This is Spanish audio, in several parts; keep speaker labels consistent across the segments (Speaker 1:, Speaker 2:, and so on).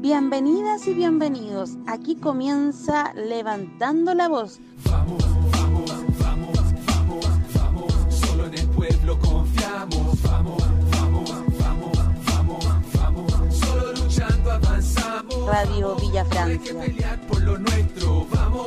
Speaker 1: Bienvenidas y bienvenidos. Aquí comienza Levantando la Voz.
Speaker 2: Vamos, vamos, vamos, vamos, vamos. Solo en el pueblo confiamos. Vamos, vamos, vamos, vamos, vamos. Solo luchando avanzamos.
Speaker 1: Radio Villa
Speaker 2: Hay que
Speaker 1: Francia.
Speaker 2: pelear por lo nuestro. Vamos,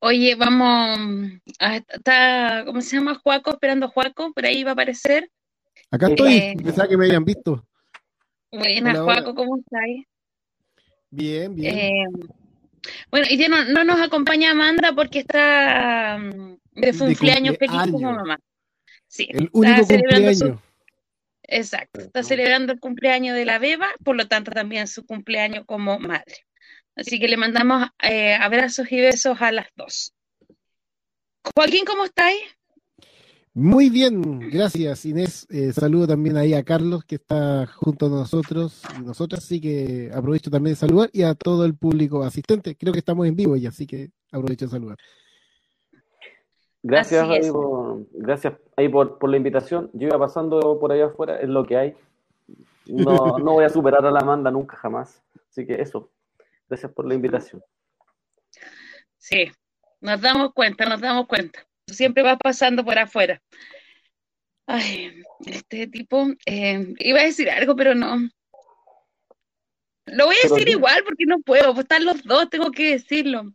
Speaker 3: Oye, vamos a, está, ¿cómo se llama? Juaco, esperando a Juaco, por ahí va a aparecer.
Speaker 4: Acá estoy,
Speaker 3: Eh,
Speaker 4: pensaba que me habían visto.
Speaker 3: Buenas. Juaco, ¿cómo estáis?
Speaker 4: Bien, bien.
Speaker 3: Eh, bueno, y ya no, no nos acompaña Amanda porque está mm, de
Speaker 4: De
Speaker 3: cumpleaños feliz como
Speaker 4: cumpleaños.
Speaker 3: mamá. Sí,
Speaker 4: el único
Speaker 3: celebrando su-
Speaker 4: cumpleaños.
Speaker 3: exacto, está celebrando el cumpleaños de la beba, por lo tanto también su cumpleaños como madre. Así que le mandamos eh, abrazos y besos a las dos. Joaquín, ¿cómo estáis?
Speaker 4: Muy bien, gracias Inés. Eh, saludo también ahí a Carlos que está junto a nosotros y nosotras, así que aprovecho también de saludar y a todo el público asistente. Creo que estamos en vivo ya, así que aprovecho de saludar.
Speaker 5: Gracias, ahí por, gracias ahí por, por la invitación. Yo iba pasando por allá afuera, es lo que hay. No, no voy a superar a la Amanda nunca jamás. Así que eso. Gracias por la invitación.
Speaker 3: Sí, nos damos cuenta, nos damos cuenta. Siempre vas pasando por afuera. Ay, este tipo, eh, iba a decir algo, pero no. Lo voy a
Speaker 5: Pero
Speaker 3: decir igual porque no puedo, pues están los dos, tengo que decirlo.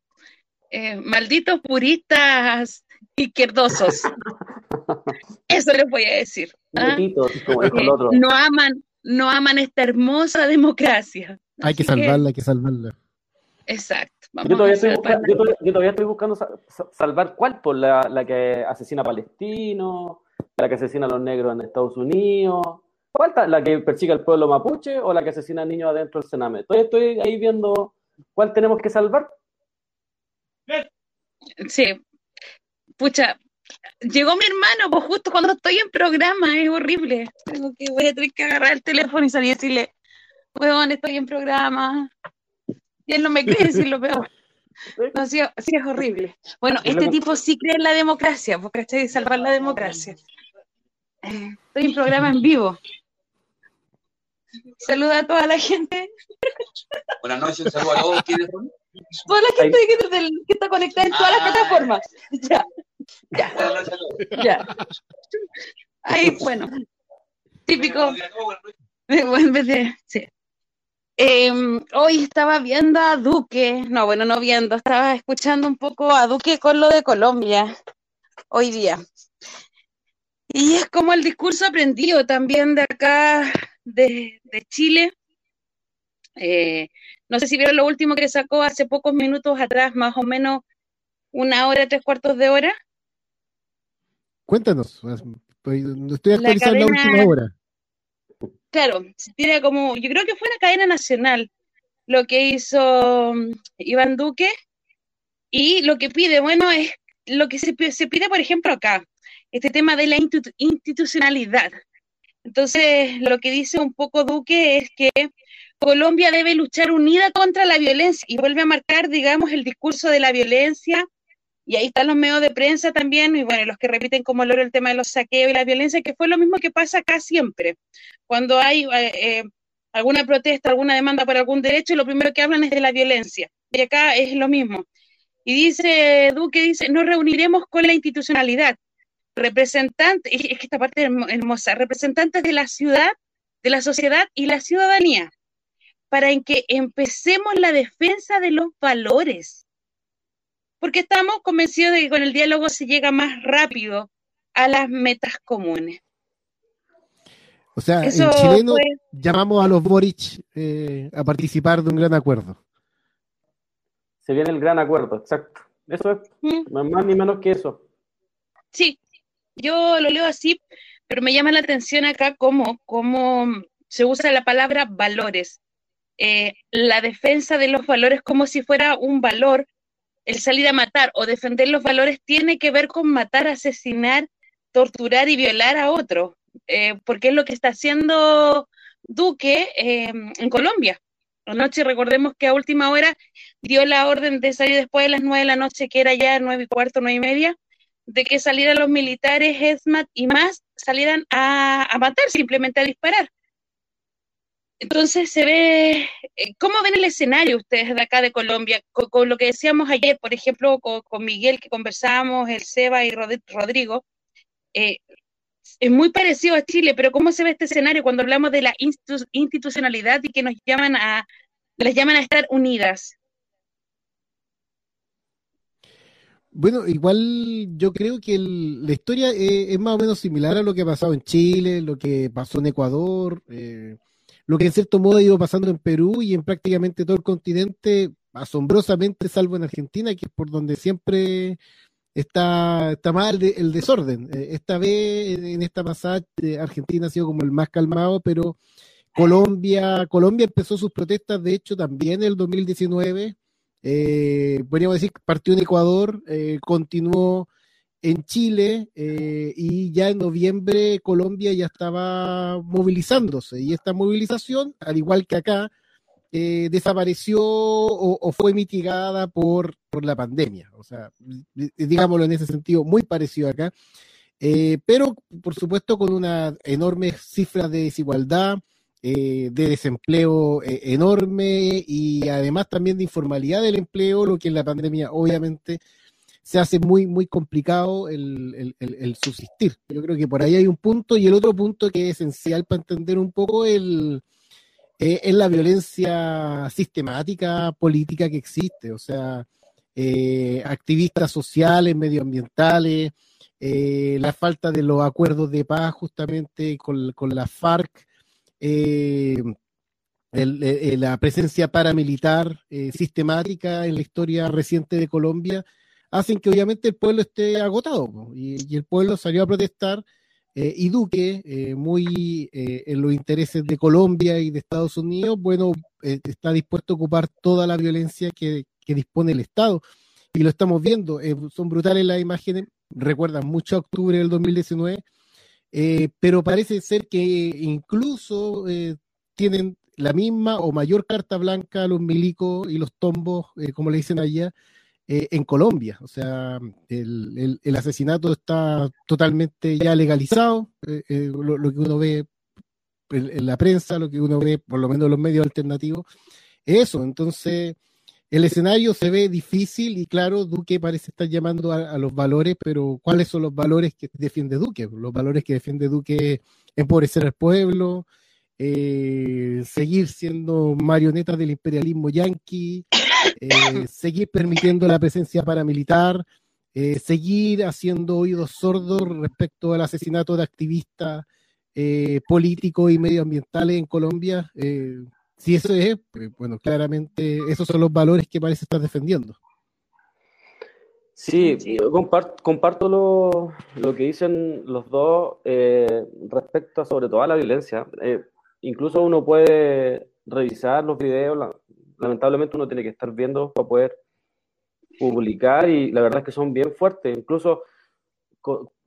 Speaker 3: Eh, malditos puristas izquierdosos. Eso les voy a decir. ¿ah?
Speaker 5: Putitos, como dijo el otro.
Speaker 3: no aman, no aman esta hermosa democracia.
Speaker 4: Hay que salvarla, hay que salvarla.
Speaker 3: Exacto. Vamos
Speaker 5: Yo todavía, estoy
Speaker 3: salvarla.
Speaker 5: busca- yo, todavía, yo todavía estoy buscando sa- sa- salvar cuál, por la, la que asesina a palestinos, la que asesina a los negros en Estados Unidos. ¿Cuál? ¿La que persigue al pueblo mapuche o la que asesina a niños adentro del Sename? Todavía estoy ahí viendo cuál tenemos que salvar.
Speaker 3: Sí. Pucha, llegó mi hermano, pues justo cuando estoy en programa, es horrible. Tengo que, voy a tener que agarrar el teléfono y salir y decirle, weón, estoy en programa. Y él no me cree decir lo peor. No, sí, sí es horrible. Bueno,
Speaker 5: Es
Speaker 3: este tipo sí cree en la democracia, porque estoy de salvar la democracia. Eh, Estoy en programa en vivo. Saluda a toda la gente,
Speaker 6: Buenas noches, saludos a todos. ¿Quiénes son?
Speaker 3: toda la gente que, está conectada en todas las
Speaker 6: Ah.
Speaker 3: plataformas. Ya, ya. Ya. Ay, bueno, típico. En vez de- sí. Em, hoy estaba viendo a Duque, no, bueno, no viendo, estaba escuchando un poco a Duque con lo de Colombia hoy día. Y es como el discurso aprendido también de acá, de, de Chile. Eh, no sé si vieron lo último que sacó hace pocos minutos atrás, más o menos una hora, tres cuartos de hora.
Speaker 4: Cuéntanos, pues, estoy
Speaker 3: La
Speaker 4: actualizando la
Speaker 3: cadena-
Speaker 4: última hora.
Speaker 3: Claro, tiene como, yo creo que fue una cadena nacional lo que hizo mm, Iván Duque y lo que pide, bueno, es lo que se, se pide, por ejemplo, acá, este tema de la institu- institucionalidad. Entonces, lo que dice un poco Duque es que Colombia debe luchar unida contra la violencia y vuelve a marcar, digamos, el discurso de la violencia. Y ahí están los medios de prensa también, y bueno, los que repiten como loro el tema de los saqueos y la violencia, que fue lo mismo que pasa acá siempre cuando hay eh, eh, alguna protesta, alguna demanda por algún derecho, lo primero que hablan es de la violencia. Y acá es lo mismo. Y dice Duque, dice, nos reuniremos con la institucionalidad, representantes, es que esta parte es hermo- hermosa, representantes de la ciudad, de la sociedad y la ciudadanía, para en que empecemos la defensa de los valores. Porque estamos convencidos de que con el diálogo se llega más rápido a las metas comunes.
Speaker 4: O sea,
Speaker 3: Eso
Speaker 4: en chileno
Speaker 3: fue-
Speaker 4: llamamos a los Boric eh, a participar de un gran acuerdo.
Speaker 5: Se viene el gran acuerdo, exacto. Eso es,
Speaker 3: ¿Mm?
Speaker 5: más ni menos que eso.
Speaker 3: Sí, yo lo leo así, pero me llama la atención acá cómo, cómo se usa la palabra valores. Eh, la defensa de los valores como si fuera un valor el salir a matar o defender los valores tiene que ver con matar, asesinar, torturar y violar a otro, eh, porque es lo que está haciendo Duque eh, en Colombia. Anoche recordemos que a última hora dio la orden de salir después de las nueve de la noche, que era ya nueve y cuarto, nueve y media, de que salieran los militares, ESMAD y más, salieran a, a matar, simplemente a disparar. Entonces se ve, eh, ¿cómo ven el escenario ustedes de acá de Colombia? Con, lo que decíamos ayer, por ejemplo, con, Miguel que conversábamos, el Seba y Rodrigo, eh, es muy parecido a Chile, pero ¿cómo se ve este escenario cuando hablamos de la institucionalidad y que nos llaman a, les llaman a estar unidas?
Speaker 4: Bueno, igual yo creo que la historia es, más o menos similar a lo que ha pasado en Chile, lo que pasó en Ecuador. Eh, lo que en cierto modo ha ido pasando en Perú y en prácticamente todo el continente, asombrosamente, salvo en Argentina, que es por donde siempre está, está mal el desorden. Eh, esta vez, en esta pasada, eh, Argentina ha sido como el más calmado, pero Colombia, Colombia empezó sus protestas, de hecho, también en el 2019. Eh, podríamos decir, partió en Ecuador, eh, continuó en Chile eh, y ya en noviembre Colombia ya estaba movilizándose y esta movilización, al igual que acá, eh, desapareció o, fue mitigada por, por la pandemia. O sea, digámoslo en ese sentido, muy parecido acá. Eh, pero, por supuesto, con una enorme cifra de desigualdad, de desempleo enorme y además también de informalidad del empleo, lo que en la pandemia obviamente se hace muy, muy complicado el, subsistir. Yo creo que por ahí hay un punto y el otro punto que es esencial para entender un poco el, eh, es la violencia sistemática política que existe, o sea, eh, activistas sociales, medioambientales, eh, la falta de los acuerdos de paz justamente con, con la FARC, la presencia paramilitar sistemática en la historia reciente de Colombia, hacen que obviamente el pueblo esté agotado y, el pueblo salió a protestar eh, y Duque, eh, muy eh, en los intereses de Colombia y de Estados Unidos, bueno, está dispuesto a ocupar toda la violencia que, dispone el Estado. Y lo estamos viendo, son brutales las imágenes, recuerdan mucho octubre del 2019, pero parece ser que incluso tienen la misma o mayor carta blanca los milicos y los tombos, como le dicen allá, eh, en Colombia. O sea, el, el, asesinato está totalmente ya legalizado. Eh, eh, lo, que uno ve en, la prensa, lo que uno ve por lo menos en los medios alternativos, eso. Entonces, el escenario se ve difícil y claro, Duque parece estar llamando a, los valores, pero ¿cuáles son los valores que defiende Duque? Los valores que defiende Duque empobrecer al pueblo, seguir siendo marionetas del imperialismo yanqui, eh, seguir permitiendo la presencia paramilitar, eh, seguir haciendo oídos sordos respecto al asesinato de activistas eh, políticos y medioambientales en Colombia. si eso es, bueno, claramente esos son los valores que parece estar defendiendo.
Speaker 5: Sí, yo comparto, lo, lo, que dicen los dos respecto a sobre todo a la violencia. incluso uno puede revisar los videos, lamentablemente uno tiene que estar viendo para poder publicar y la verdad es que son bien fuertes, incluso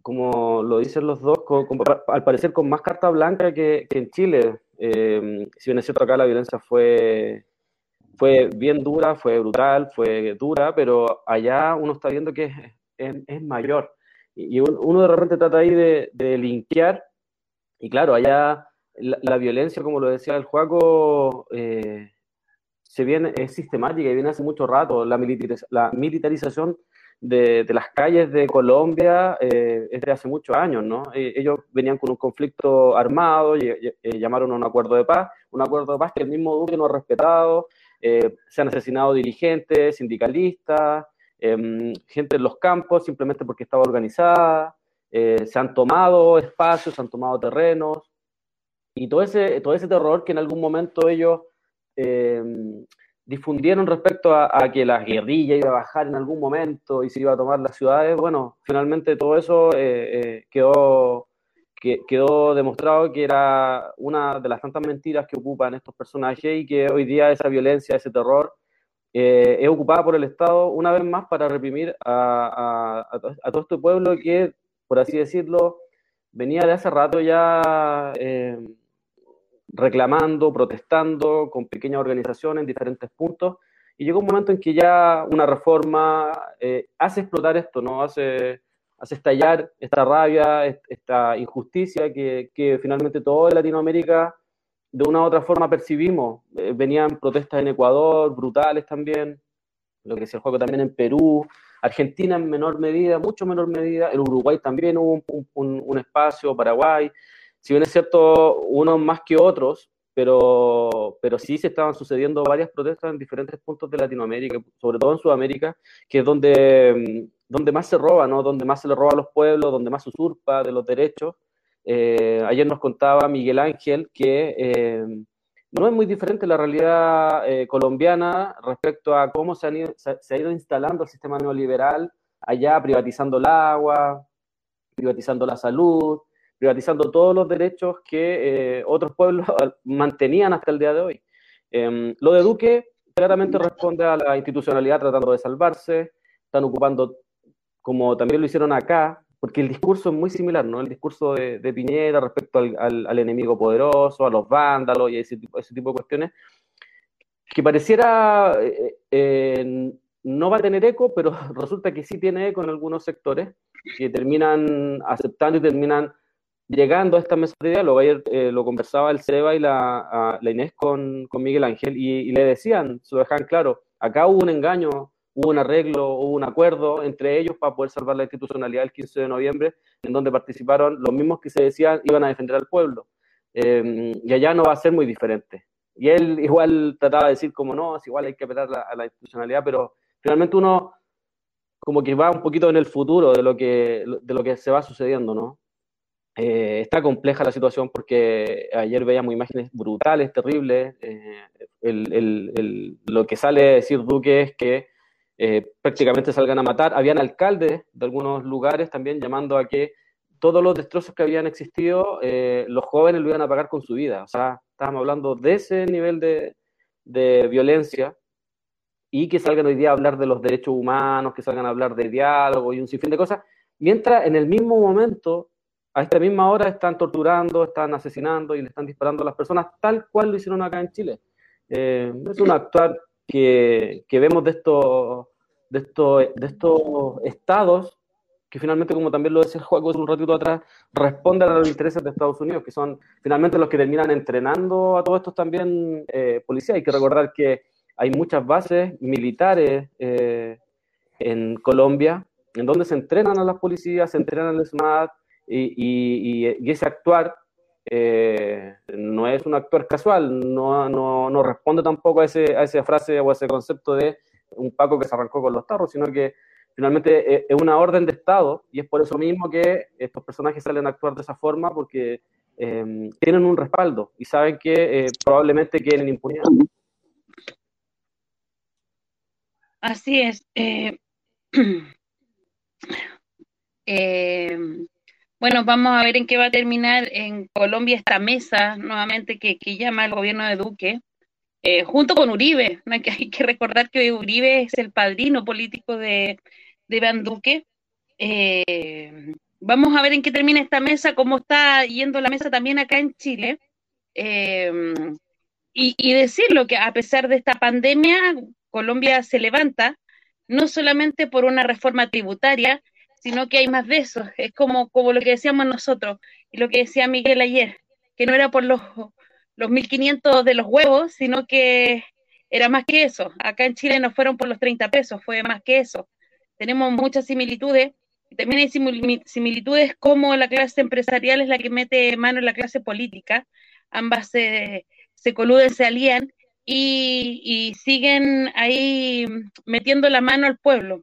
Speaker 5: como lo dicen los dos, al parecer con más carta blanca que, en Chile. Eh, si bien es cierto acá la violencia fue, fue bien dura, fue brutal, fue dura, pero allá uno está viendo que es, es, mayor. Y uno de repente trata ahí de, de linkear, y claro, allá la, violencia, como lo decía el Juaco, eh, se viene, es sistemática y viene hace mucho rato. La, la militarización de, de, las calles de Colombia eh, es de hace muchos años, ¿no? Eh, ellos venían con un conflicto armado, y, eh, llamaron a un acuerdo de paz, un acuerdo de paz que el mismo Duque no ha respetado, se han asesinado dirigentes, sindicalistas, em, gente en los campos simplemente porque estaba organizada, se han tomado espacios, se han tomado terrenos, y todo ese, todo ese terror que en algún momento ellos eh, difundieron respecto a, que la guerrilla iba a bajar en algún momento y se iba a tomar las ciudades, bueno, finalmente todo eso eh, eh, quedó, quedó demostrado que era una de las tantas mentiras que ocupan estos personajes y que hoy día esa violencia, ese terror, eh, es ocupada por el Estado una vez más para reprimir a, todo este pueblo que, por así decirlo, venía de hace rato ya eh, reclamando, protestando con pequeñas organizaciones en diferentes puntos. Y llegó un momento en que ya una reforma eh, hace explotar esto, ¿no? Hace, hace estallar esta rabia, esta injusticia que, que finalmente todo en Latinoamérica de una u otra forma percibimos. Eh, venían protestas en Ecuador, brutales también, lo que se juego también en Perú, Argentina en menor medida, mucho menor medida, en Uruguay también hubo un espacio, Paraguay, si bien es cierto, unos más que otros, pero, pero sí se estaban sucediendo varias protestas en diferentes puntos de Latinoamérica, sobre todo en Sudamérica, que es donde, donde más se roba, ¿no? donde más se le roba a los pueblos, donde más se usurpa de los derechos. Eh, ayer nos contaba Miguel Ángel que eh, no es muy diferente la realidad eh, colombiana respecto a cómo se, han ido, se, ha ido instalando el sistema neoliberal allá, privatizando el agua, privatizando la salud, privatizando todos los derechos que otros pueblos mantenían hasta el día de hoy. Em, lo de Duque claramente responde a la institucionalidad tratando de salvarse, están ocupando, como también lo hicieron acá, porque el discurso es muy similar, ¿no? El discurso de, Piñera respecto al, al, enemigo poderoso, a los vándalos y ese tipo, ese tipo de cuestiones, que pareciera eh, eh, no va a tener eco, pero resulta que sí tiene eco en algunos sectores que terminan aceptando y terminan llegando a esta mesa de diálogo. Eh, lo conversaba el Cereva y la, la Inés con, Miguel Ángel y, le decían, se lo dejan claro, acá hubo un engaño hubo un arreglo, hubo un acuerdo entre ellos para poder salvar la institucionalidad el 15 de noviembre, en donde participaron los mismos que se decían iban a defender al pueblo. Eh, y allá no va a ser muy diferente. Y él igual trataba de decir como no, es igual hay que apelar a, a la institucionalidad, pero finalmente uno como que va un poquito en el futuro de lo que se va sucediendo, ¿no? Eh, está compleja la situación porque ayer veíamos imágenes brutales, terribles. Eh, el, el, el, lo que sale a decir Duque es que eh, prácticamente salgan a matar. Habían alcaldes de algunos lugares también llamando a que todos los destrozos que habían existido, eh, los jóvenes lo iban a pagar con su vida. O sea, estábamos hablando de ese nivel de, de, violencia y que salgan hoy día a hablar de los derechos humanos, que salgan a hablar de diálogo y un sinfín de cosas, mientras en el mismo momento, a esta misma hora, están torturando, están asesinando y le están disparando a las personas tal cual lo hicieron acá en Chile. Eh, es un actuar que, que vemos de estos, de, estos, de estos estados que finalmente, como también lo decía Juaco un ratito atrás, responden a los intereses de Estados Unidos, que son finalmente los que terminan entrenando a todos estos también eh, policías. Hay que recordar que hay muchas bases militares eh, en Colombia en donde se entrenan a las policías, se entrenan al SMAT y, ese actuar eh, no es un actor casual, no, no, no responde tampoco a, ese, a esa frase o a ese concepto de un Paco que se arrancó con los tarros, sino que finalmente eh, es una orden de Estado y es por eso mismo que estos personajes salen a actuar de esa forma porque eh, tienen un respaldo y saben que eh, probablemente quieren impunidad.
Speaker 3: Así es. eh, Bueno, vamos a ver en qué va a terminar en Colombia esta mesa nuevamente que, que llama el gobierno de Duque, eh, junto con Uribe. hay que recordar que Uribe es el padrino político de, de Iván Duque. Eh, vamos a ver en qué termina esta mesa, cómo está yendo la mesa también acá en Chile. Eh, y, y decirlo que a pesar de esta pandemia, Colombia se levanta no solamente por una reforma tributaria, sino que hay más de eso. Es como, como lo que decíamos nosotros y lo que decía Miguel ayer, que no era por los, los 1.500 de los huevos, sino que era más que eso. Acá en Chile no fueron por los 30 pesos, fue más que eso. Tenemos muchas similitudes. También hay similitudes como la clase empresarial es la que mete mano en la clase política. Ambas se, se coluden, se alían y siguen ahí metiendo la mano al pueblo.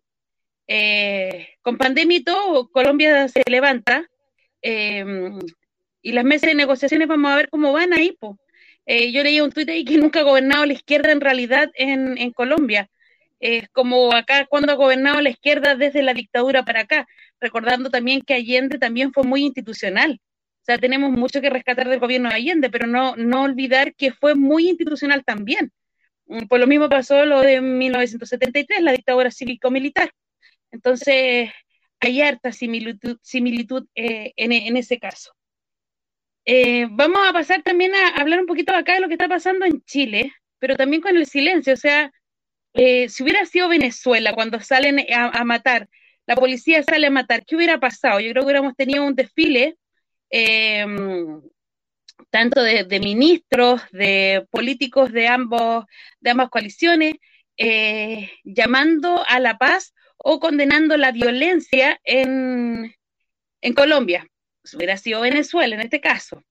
Speaker 3: Eh, con pandemia y todo, Colombia se levanta eh, y las mesas de negociaciones vamos a ver cómo van ahí. Po. Eh, yo leí un tuit ahí que nunca ha gobernado la izquierda en realidad en, en Colombia. Es como acá cuando ha gobernado la izquierda desde la dictadura para acá, recordando también que Allende también fue muy institucional. O sea, tenemos mucho que rescatar del gobierno de Allende, pero no, no olvidar que fue muy institucional también Mm, Por lo mismo pasó lo de 1973, la dictadura cívico-militar. Entonces, hay harta similitud, eh, en, ese caso. Eh, vamos a pasar también a hablar un poquito acá de lo que está pasando en Chile, pero también con el silencio. O sea, eh, si hubiera sido Venezuela cuando salen a, matar, la policía sale a matar, ¿qué hubiera pasado? Yo creo que hubiéramos tenido un desfile, tanto de, de ministros, de políticos de ambos, de ambas coaliciones, llamando a la paz o condenando la violencia en, en Colombia. Hubiera sido Venezuela en este caso,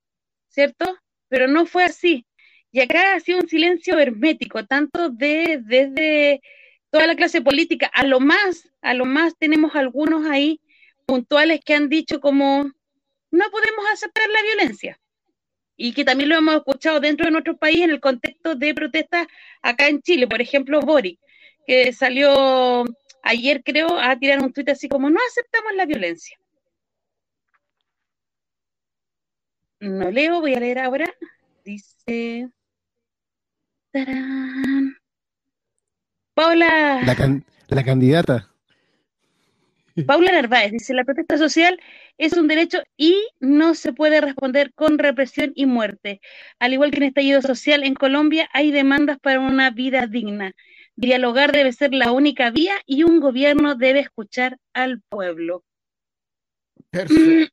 Speaker 3: ¿cierto? Pero no fue así. Y acá ha sido un silencio hermético, tanto de, desde toda la clase política, a lo más, a lo más tenemos algunos ahí puntuales que han dicho como no podemos aceptar la violencia. Y que también lo hemos escuchado dentro de nuestro país en el contexto de protestas acá en Chile. Por ejemplo, Boric, que salió ayer, creo, a tirar un tuit así como no aceptamos la violencia. No leo, voy a leer ahora. Dice. ¡Tarán! Paula.
Speaker 4: La, can- la candidata.
Speaker 3: Paula Narváez dice, la protesta social es un derecho y no se puede responder con represión y muerte. Al igual que en estallido social en Colombia, hay demandas para una vida digna. Dialogar debe ser la única vía y un gobierno debe escuchar al pueblo.
Speaker 4: Perfecto.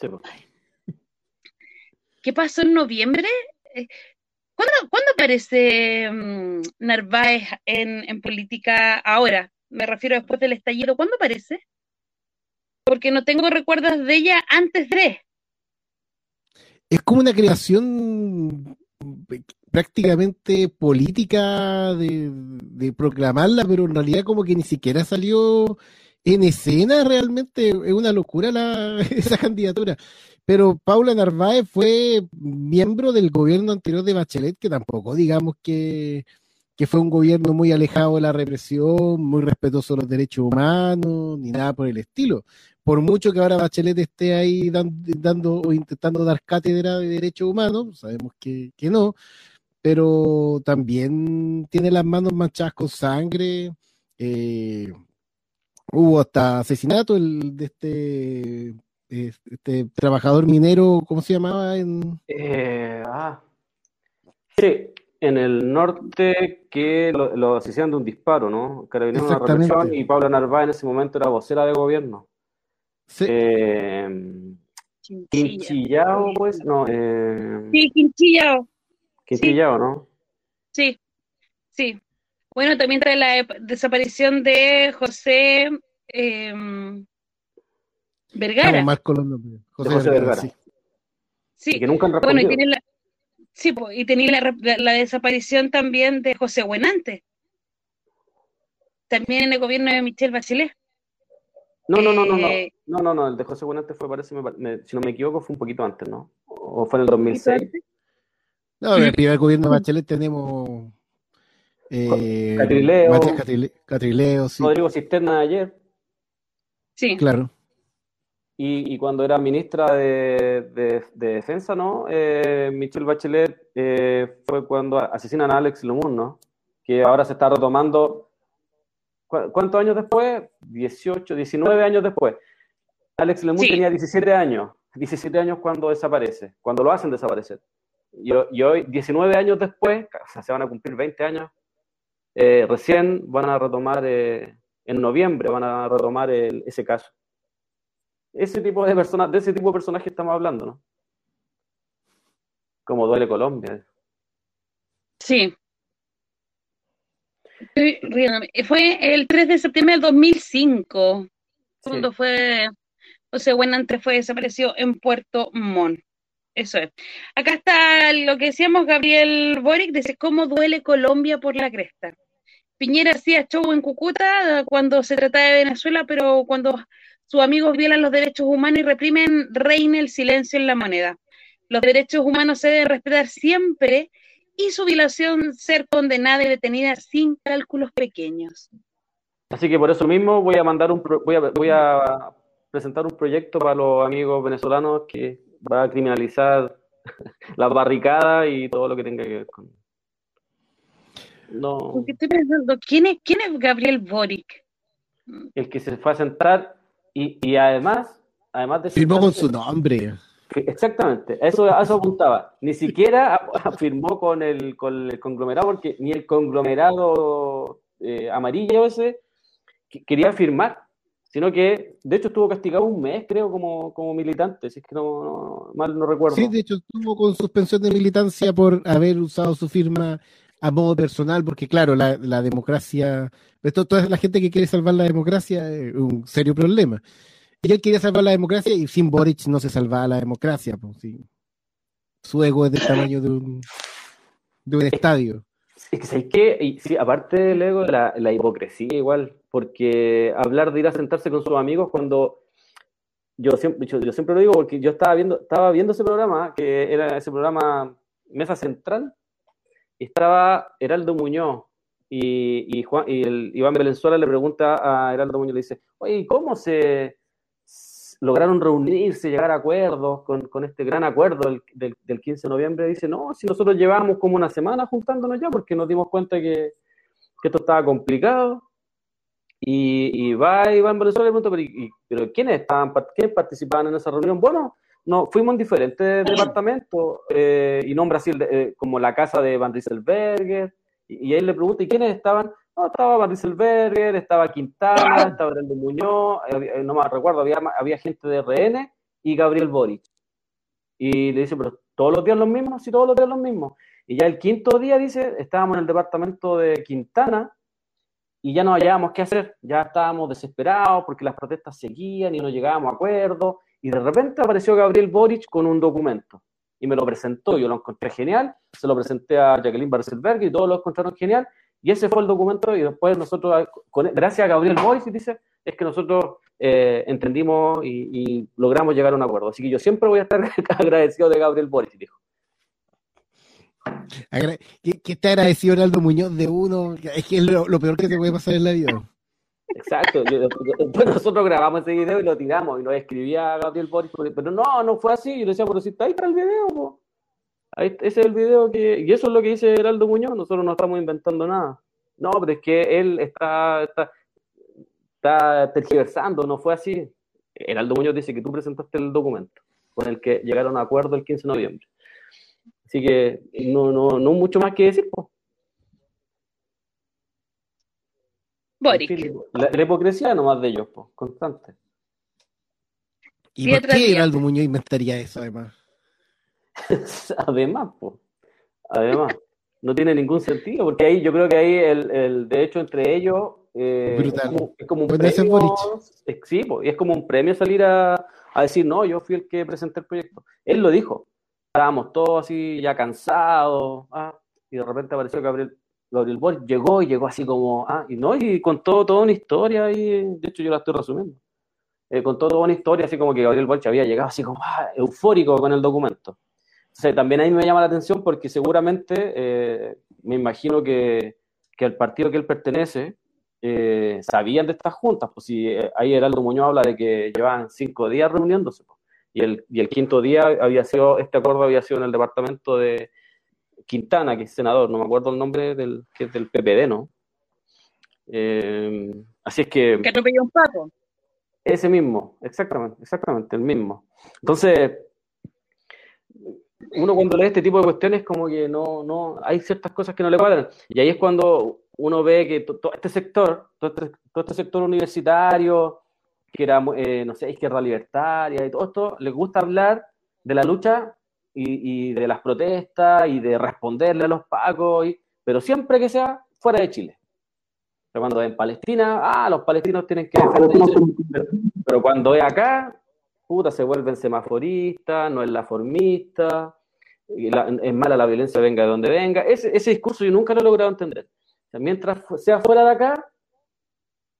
Speaker 5: Pues.
Speaker 3: ¿Qué pasó en noviembre? Eh, ¿Cuándo, ¿cuándo aparece mm, Narváez en, en política ahora? Me refiero después del estallido. ¿Cuándo aparece? Porque no tengo recuerdos de ella antes de.
Speaker 4: Es como una creación prácticamente política de, proclamarla, pero en realidad como que ni siquiera salió en escena realmente. Es una locura la, esa candidatura. Pero Paula Narváez fue miembro del gobierno anterior de Bachelet, que tampoco digamos que, que fue un gobierno muy alejado de la represión, muy respetuoso de los derechos humanos, ni nada por el estilo. Por mucho que ahora Bachelet esté ahí dan- dando o intentando dar cátedra de derechos humanos, sabemos que, que no, pero también tiene las manos manchadas con sangre. eh, hubo hasta asesinato el, de este, este trabajador minero, ¿cómo se llamaba? En,
Speaker 5: Eh, ah. Sí, en el norte que lo, lo asesinaron de un disparo, ¿no? Carabineros una
Speaker 4: Exactamente.
Speaker 5: represión y Paula Narváez en ese momento era vocera de gobierno.
Speaker 4: sí,
Speaker 5: Eh. Quinchillao, pues, no, eh,
Speaker 3: Sí, Quinchillao.
Speaker 5: Quinchillao, ¿no?
Speaker 3: Sí, sí. Bueno, también trae la desaparición de José eh, Vergara.
Speaker 4: estamos mal con los nombres. José,
Speaker 5: José
Speaker 4: Vergara,
Speaker 5: Vergara.
Speaker 4: sí.
Speaker 3: Sí,
Speaker 5: Y que nunca han
Speaker 3: bueno, y tiene la, sí, po, y tenía la, la- la desaparición también de José Buenante. También en el gobierno de Michelle Bachelet.
Speaker 5: No, no, no, no, no.
Speaker 3: Eh,
Speaker 5: No, no, no, el de José Buenante fue, parece, me pare- me- si no me equivoco, fue un poquito antes, ¿no? O fue en el 2006.
Speaker 4: No, en el primer gobierno de Bachelet tenemos eh,
Speaker 5: Catrileo.
Speaker 4: Matías Catrile- Catrileo, sí,
Speaker 5: Rodrigo Cisterna ayer.
Speaker 3: Sí,
Speaker 4: claro.
Speaker 5: Y, y cuando era ministra de, de- de Defensa, ¿no? Eh, Michelle Bachelet eh, fue cuando asesinan a Alex Lumun, ¿no? Que ahora se está retomando. ¿Cu- ¿Cuántos años después? 18, 19 años después. Alex Lemun
Speaker 3: Sí.
Speaker 5: tenía 17 años. 17 años cuando desaparece, cuando lo hacen desaparecer. Y, ho- y hoy, 19 años después, o sea, se van a cumplir 20 años, eh, recién van a retomar, eh, en noviembre, van a retomar el- ese caso. Ese tipo de personas, de ese tipo de personajes estamos hablando, ¿no? Como duele Colombia.
Speaker 3: sí. Riéndome. Fue el 3 de septiembre del 2005.
Speaker 5: Sí.
Speaker 3: cuando fue José Buenante fue desaparecido en Puerto Montt. Eso es. Acá está lo que decíamos Gabriel Boric, dice cómo duele Colombia por la cresta. Piñera hacía show en Cúcuta eh, cuando se trataba de Venezuela, pero cuando sus amigos violan los derechos humanos y reprimen, reina el silencio en la moneda. Los derechos humanos se deben respetar siempre y su violación ser condenada y detenida sin cálculos pequeños.
Speaker 5: Así que por eso mismo voy a mandar un pro- voy a, voy a presentar un proyecto para los amigos venezolanos que va a criminalizar la barricada y todo lo que tenga que ver con, no,
Speaker 3: Porque estoy pensando, ¿quién es, quién es Gabriel Boric?
Speaker 5: el que se fue a sentar y, y además, además de
Speaker 4: Firmó con su nombre.
Speaker 5: Exactamente, a eso, a eso apuntaba. Ni siquiera firmó con el, con el conglomerado, porque ni el conglomerado eh, amarillo ese que- quería firmar, sino que de hecho estuvo castigado un mes, creo, como, como militante, si es que no, no- mal no recuerdo.
Speaker 4: Sí, de hecho estuvo con suspensión de militancia por haber usado su firma a modo personal, porque claro, la, la democracia, esto, toda la gente que quiere salvar la democracia es un serio problema. Y él quería salvar la democracia y sin Boric no se salvaba la democracia. Pues, sí. Su ego es del tamaño de un, de un estadio.
Speaker 5: Es que, ¿sabes qué? Y, sí, aparte del ego, la, la hipocresía igual, porque hablar de ir a sentarse con sus amigos cuando yo siempre, yo, yo siempre lo digo porque yo estaba viendo, estaba viendo ese programa, que era ese programa Mesa Central, y estaba Heraldo Muñoz, y, y, Juan, y el, Iván Valenzuela le pregunta a Heraldo Muñoz, le dice, oye, ¿y ¿cómo se lograron reunirse, llegar a acuerdos con, con este gran acuerdo del, del, del 15 de noviembre? Dice, no, si nosotros llevábamos como una semana juntándonos ya, porque nos dimos cuenta que, que esto estaba complicado. Y, y va Iván Valenzuela y pregunta, pero, ¿y- pero ¿quiénes, estaban, ¿quiénes participaban en esa reunión? Bueno, no, fuimos en diferentes departamentos eh, y nombra así eh, como la casa de Van Rieselberger. Y, y ahí le pregunta, ¿y quiénes estaban? No, estaba Van Rieselberger, estaba Quintana, estaba Brando Muñoz, había- eh, no me recuerdo, había, había gente de RN y Gabriel Boric. Y le dice, pero todos los días los mismos, sí, todos los días los mismos. Y ya el quinto día, dice, estábamos en el departamento de Quintana y ya no hallábamos qué hacer, ya estábamos desesperados porque las protestas seguían y no llegábamos a acuerdos. Y de repente apareció Gabriel Boric con un documento y me lo presentó. Yo lo encontré genial, se lo presenté a Jacqueline Barcelberg y todos lo encontraron genial. Y ese fue el documento. Y después nosotros, con- gracias a Gabriel Boric, dice, es que nosotros eh, entendimos y, y logramos llegar a un acuerdo. Así que yo siempre voy a estar agradecido de Gabriel Boric, dijo.
Speaker 4: Que, que está agradecido Muñoz de uno, es que es lo, lo peor que te puede pasar en la vida.
Speaker 5: Exacto, yo- yo- después nosotros grabamos ese video y lo tiramos y nos escribía Gabriel Boric, pero no, no fue así, yo le decía, pero si está ahí está el video, po. Ahí, ese es el video que, y eso es lo que dice Heraldo Muñoz, nosotros no estamos inventando nada. No, pero es que él está, está, está tergiversando, no fue así. Heraldo Muñoz dice que tú presentaste el documento con el que llegaron a acuerdo el 15 de noviembre. Así que no, no, no mucho más que decir, po.
Speaker 3: Boric.
Speaker 5: En fin, la, la hipocresía nomás de ellos, po, constante.
Speaker 4: ¿Y por qué. Heraldo Muñoz inventaría eso además?
Speaker 5: Además, po. Además, no tiene ningún sentido, porque ahí yo creo que ahí el, el de hecho entre ellos eh,
Speaker 4: Brutal.
Speaker 5: es como, es como un
Speaker 4: Puede ser
Speaker 5: premio,
Speaker 4: Boric.
Speaker 5: eh, sí, es como un premio salir a, a decir, no, yo fui el que presenté el proyecto. Él lo dijo, estábamos todos así ya cansados, ah, y de repente apareció Gabriel, Gabriel Boric, llegó y llegó así como, ah, y no, y contó toda una historia, y de hecho yo la estoy resumiendo. Eh, contó toda una historia, así como que Gabriel Boric había llegado así como ah, eufórico con el documento. También ahí me llama la atención porque seguramente eh, me imagino que, que el partido que él pertenece eh, sabían de estas juntas. Pues si eh, ahí Heraldo Muñoz habla de que llevaban cinco días reuniéndose. pues, y, el, y el quinto día había sido, este acuerdo había sido en el departamento de Quintana, que es senador, no me acuerdo el nombre del, que es del PPD, ¿no? Eh, así es que
Speaker 3: Que atropelló un papo.
Speaker 5: ese mismo, exactamente, exactamente, el mismo. Entonces, uno cuando lee este tipo de cuestiones como que no, no, hay ciertas cosas que no le cuadran. Y ahí es cuando uno ve que to- todo este sector, todo este, todo este sector universitario, que era, eh, no sé, izquierda libertaria y todo esto, les gusta hablar de la lucha y, y de las protestas y de responderle a los pacos, y- pero siempre que sea fuera de Chile. Pero cuando en Palestina, ah, los palestinos tienen que defenderse. Pero, pero cuando es acá, puta, se vuelven semaforistas, no es la formista, la- es mala la violencia venga de donde venga. Ese, ese discurso yo nunca lo he logrado entender. Mientras sea fuera de acá,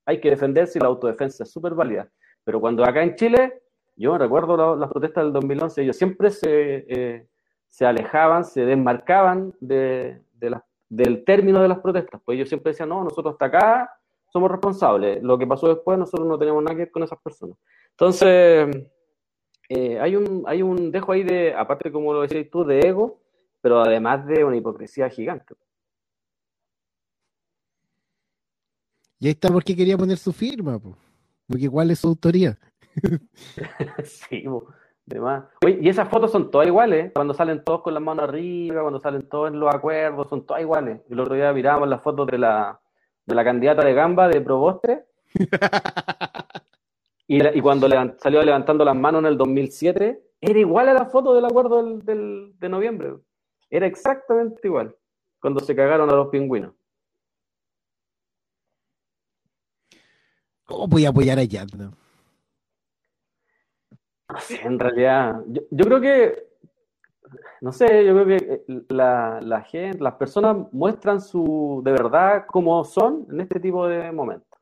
Speaker 5: hay que defenderse y la autodefensa es súper válida. Pero cuando acá en Chile, yo recuerdo la- las protestas del 2011, ellos siempre se, eh, se alejaban, se desmarcaban de, de las- del término de las protestas. Pues ellos siempre decían, no, nosotros hasta acá somos responsables. Lo que pasó después, nosotros no tenemos nada que ver con esas personas. Entonces, eh, hay, un, hay un dejo ahí de, aparte como lo decías tú, de ego, pero además de una hipocresía gigante.
Speaker 4: Y ahí está porque quería poner su firma, po. porque igual es su autoría.
Speaker 5: sí, po, de más. Oye, y esas fotos son todas iguales, cuando salen todos con las manos arriba, cuando salen todos en los acuerdos, son todas iguales. El otro día mirábamos las fotos de la, de la candidata de Gamba, de Proboste, y, la- y cuando levan- salió levantando las manos en el 2007, era igual a la foto del acuerdo del, del- de noviembre. Era exactamente igual, cuando se cagaron a los pingüinos.
Speaker 4: ¿Cómo voy a apoyar a Yadna?
Speaker 5: No sé, en realidad, yo, yo creo que, no sé, yo creo que eh, la, la gente, las personas muestran su, de verdad cómo son en este tipo de momentos.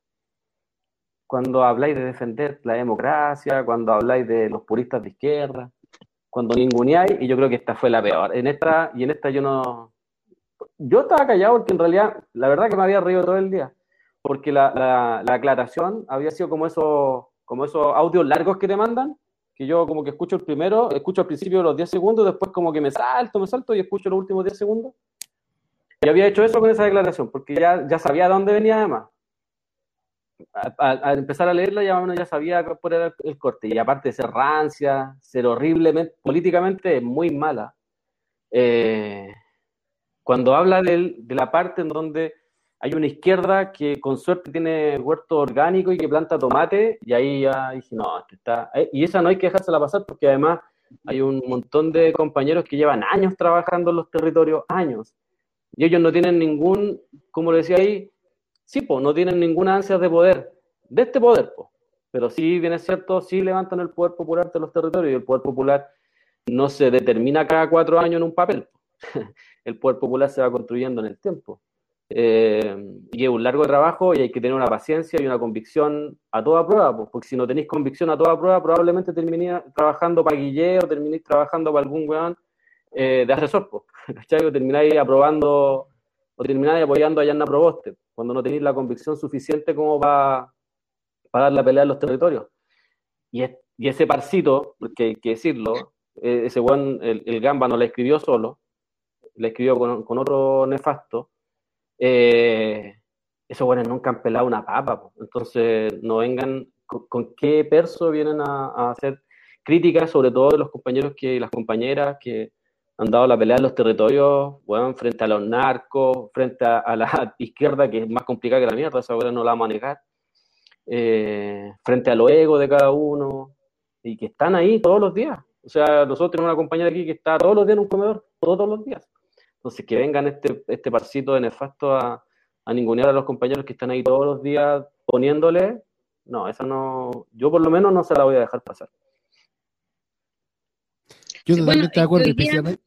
Speaker 5: Cuando habláis de defender la democracia, cuando habláis de los puristas de izquierda, cuando ninguneáis, y yo creo que esta fue la peor. En esta, y en esta yo no, yo estaba callado porque en realidad, la verdad que me había reído todo el día, porque la, la, la aclaración había sido como esos, como esos audios largos que te mandan, que yo como que escucho el primero, escucho al principio los 10 segundos, después como que me salto, me salto y escucho los últimos 10 segundos. Y había hecho eso con esa declaración, porque ya, ya sabía de dónde venía además. Al empezar a leerla ya uno ya sabía cuál el, corte. Y aparte de ser rancia, ser horriblemente, políticamente muy mala. Eh, cuando habla del- de la parte en donde hay una izquierda que con suerte tiene huerto orgánico y que planta tomate, y ahí ya dije, no, esto está... eh, Y esa no hay que dejársela pasar porque además hay un montón de compañeros que llevan años trabajando en los territorios, años, y ellos no tienen ningún, como le decía ahí, sí, po, no tienen ninguna ansia de poder, de este poder, po. pero sí, bien es cierto, sí levantan el poder popular de los territorios, y el poder popular no se determina cada cuatro años en un papel, el poder popular se va construyendo en el tiempo. Eh, y es un largo trabajo y hay que tener una paciencia y una convicción a toda prueba, pues, porque si no tenéis convicción a toda prueba, probablemente terminéis trabajando para Guille o terminéis trabajando para algún weón eh, de asesor, pues, ¿cachai? O termináis aprobando o termináis apoyando a Yanna Proboste, cuando no tenéis la convicción suficiente como para dar la pelea en los territorios. Y, es- y ese parcito, porque hay que decirlo, eh, ese weón, el, el Gamba no la escribió solo, la escribió con, con otro nefasto, eh, esos buenos nunca han pelado una papa, po. entonces no vengan con, con qué perso vienen a, a hacer críticas, sobre todo de los compañeros que, las compañeras que han dado la pelea en los territorios, bueno, frente a los narcos, frente a, a la izquierda, que es más complicada que la mierda, esa hora no la vamos a negar, eh, frente a los egos de cada uno, y que están ahí todos los días. O sea, nosotros tenemos una compañera aquí que está todos los días en un comedor, todos los días. Entonces, que vengan este, este parcito de nefasto a, a ningunear a los compañeros que están ahí todos los días poniéndole, no, esa no, yo por lo menos no se la voy a dejar pasar.
Speaker 4: Yo
Speaker 3: Sí,
Speaker 4: totalmente
Speaker 3: bueno,
Speaker 4: de acuerdo, especialmente.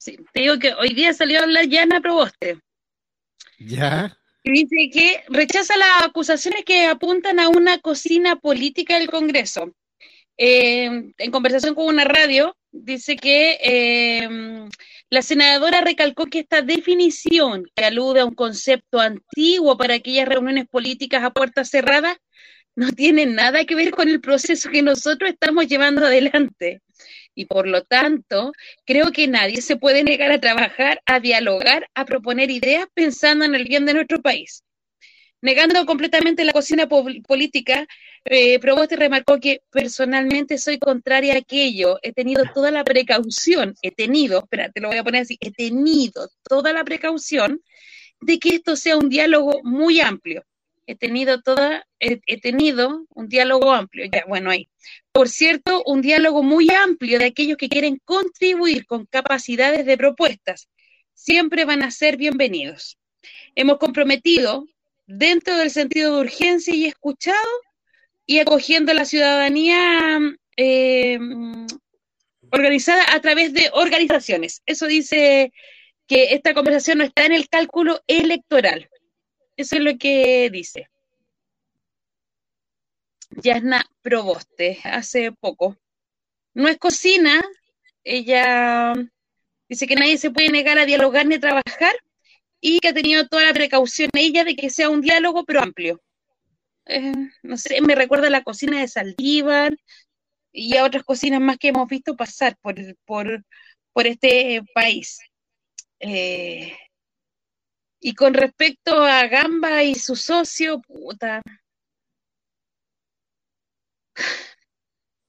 Speaker 3: Sí, te digo que hoy día salió a hablar Yana Proboste.
Speaker 4: Ya.
Speaker 3: Y dice que rechaza las acusaciones que apuntan a una cocina política del Congreso. Eh, en conversación con una radio, dice que eh, la senadora recalcó que esta definición, que alude a un concepto antiguo para aquellas reuniones políticas a puertas cerradas, no tiene nada que ver con el proceso que nosotros estamos llevando adelante. Y por lo tanto, creo que nadie se puede negar a trabajar, a dialogar, a proponer ideas pensando en el bien de nuestro país. Negando completamente la cocina po- política, eh, Proboste remarcó que personalmente soy contraria a aquello. He tenido toda la precaución, he tenido, espérate, lo voy a poner así, he tenido toda la precaución de que esto sea un diálogo muy amplio. He tenido toda, he, tenido un diálogo amplio. Ya, bueno, ahí. Por cierto, un diálogo muy amplio de aquellos que quieren contribuir con capacidades de propuestas. Siempre van a ser bienvenidos. Hemos comprometido dentro del sentido de urgencia y escuchado y acogiendo a la ciudadanía eh, organizada a través de organizaciones. Eso dice que esta conversación no está en el cálculo electoral. Eso es lo que dice. Yasna Proboste, hace poco. No es cocina, ella dice que nadie se puede negar a dialogar ni a trabajar y que ha tenido toda la precaución ella de que sea un diálogo pero amplio. Eh, no sé, me recuerda a la cocina de Saldívar y a otras cocinas más que hemos visto pasar por, por, por este país. Eh, Y con respecto a Gamba y su socio, puta.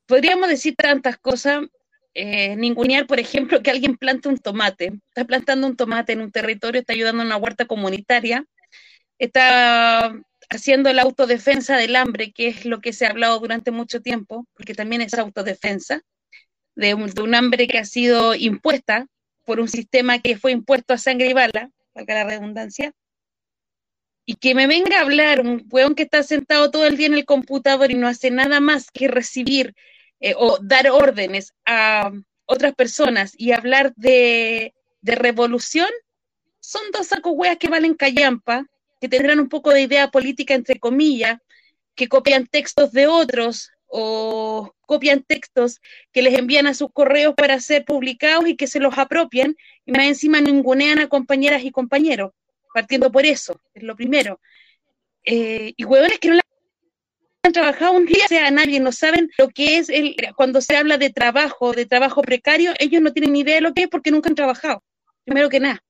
Speaker 3: Podríamos decir tantas cosas. Eh, ningunear, por ejemplo, que alguien plante un tomate. Está plantando un tomate en un territorio, está ayudando a una huerta comunitaria, está haciendo la autodefensa del hambre, que es lo que se ha hablado durante mucho tiempo, porque también es autodefensa, de un, de un hambre que ha sido impuesta por un sistema que fue impuesto a sangre y bala, valga la redundancia, y que me venga a hablar un weón que está sentado todo el día en el computador y no hace nada más que recibir eh, o dar órdenes a otras personas y hablar de, de revolución, son dos sacos weas que valen callampa, que tendrán un poco de idea política, entre comillas, que copian textos de otros o copian textos que les envían a sus correos para ser publicados y que se los apropian y más encima ningunean a compañeras y compañeros, partiendo por eso, es lo primero. Eh, y huevones que no la han trabajado un día, o sea, nadie, no saben lo que es el, cuando se habla de trabajo, de trabajo precario, ellos no tienen ni idea de lo que es porque nunca han trabajado, primero que nada.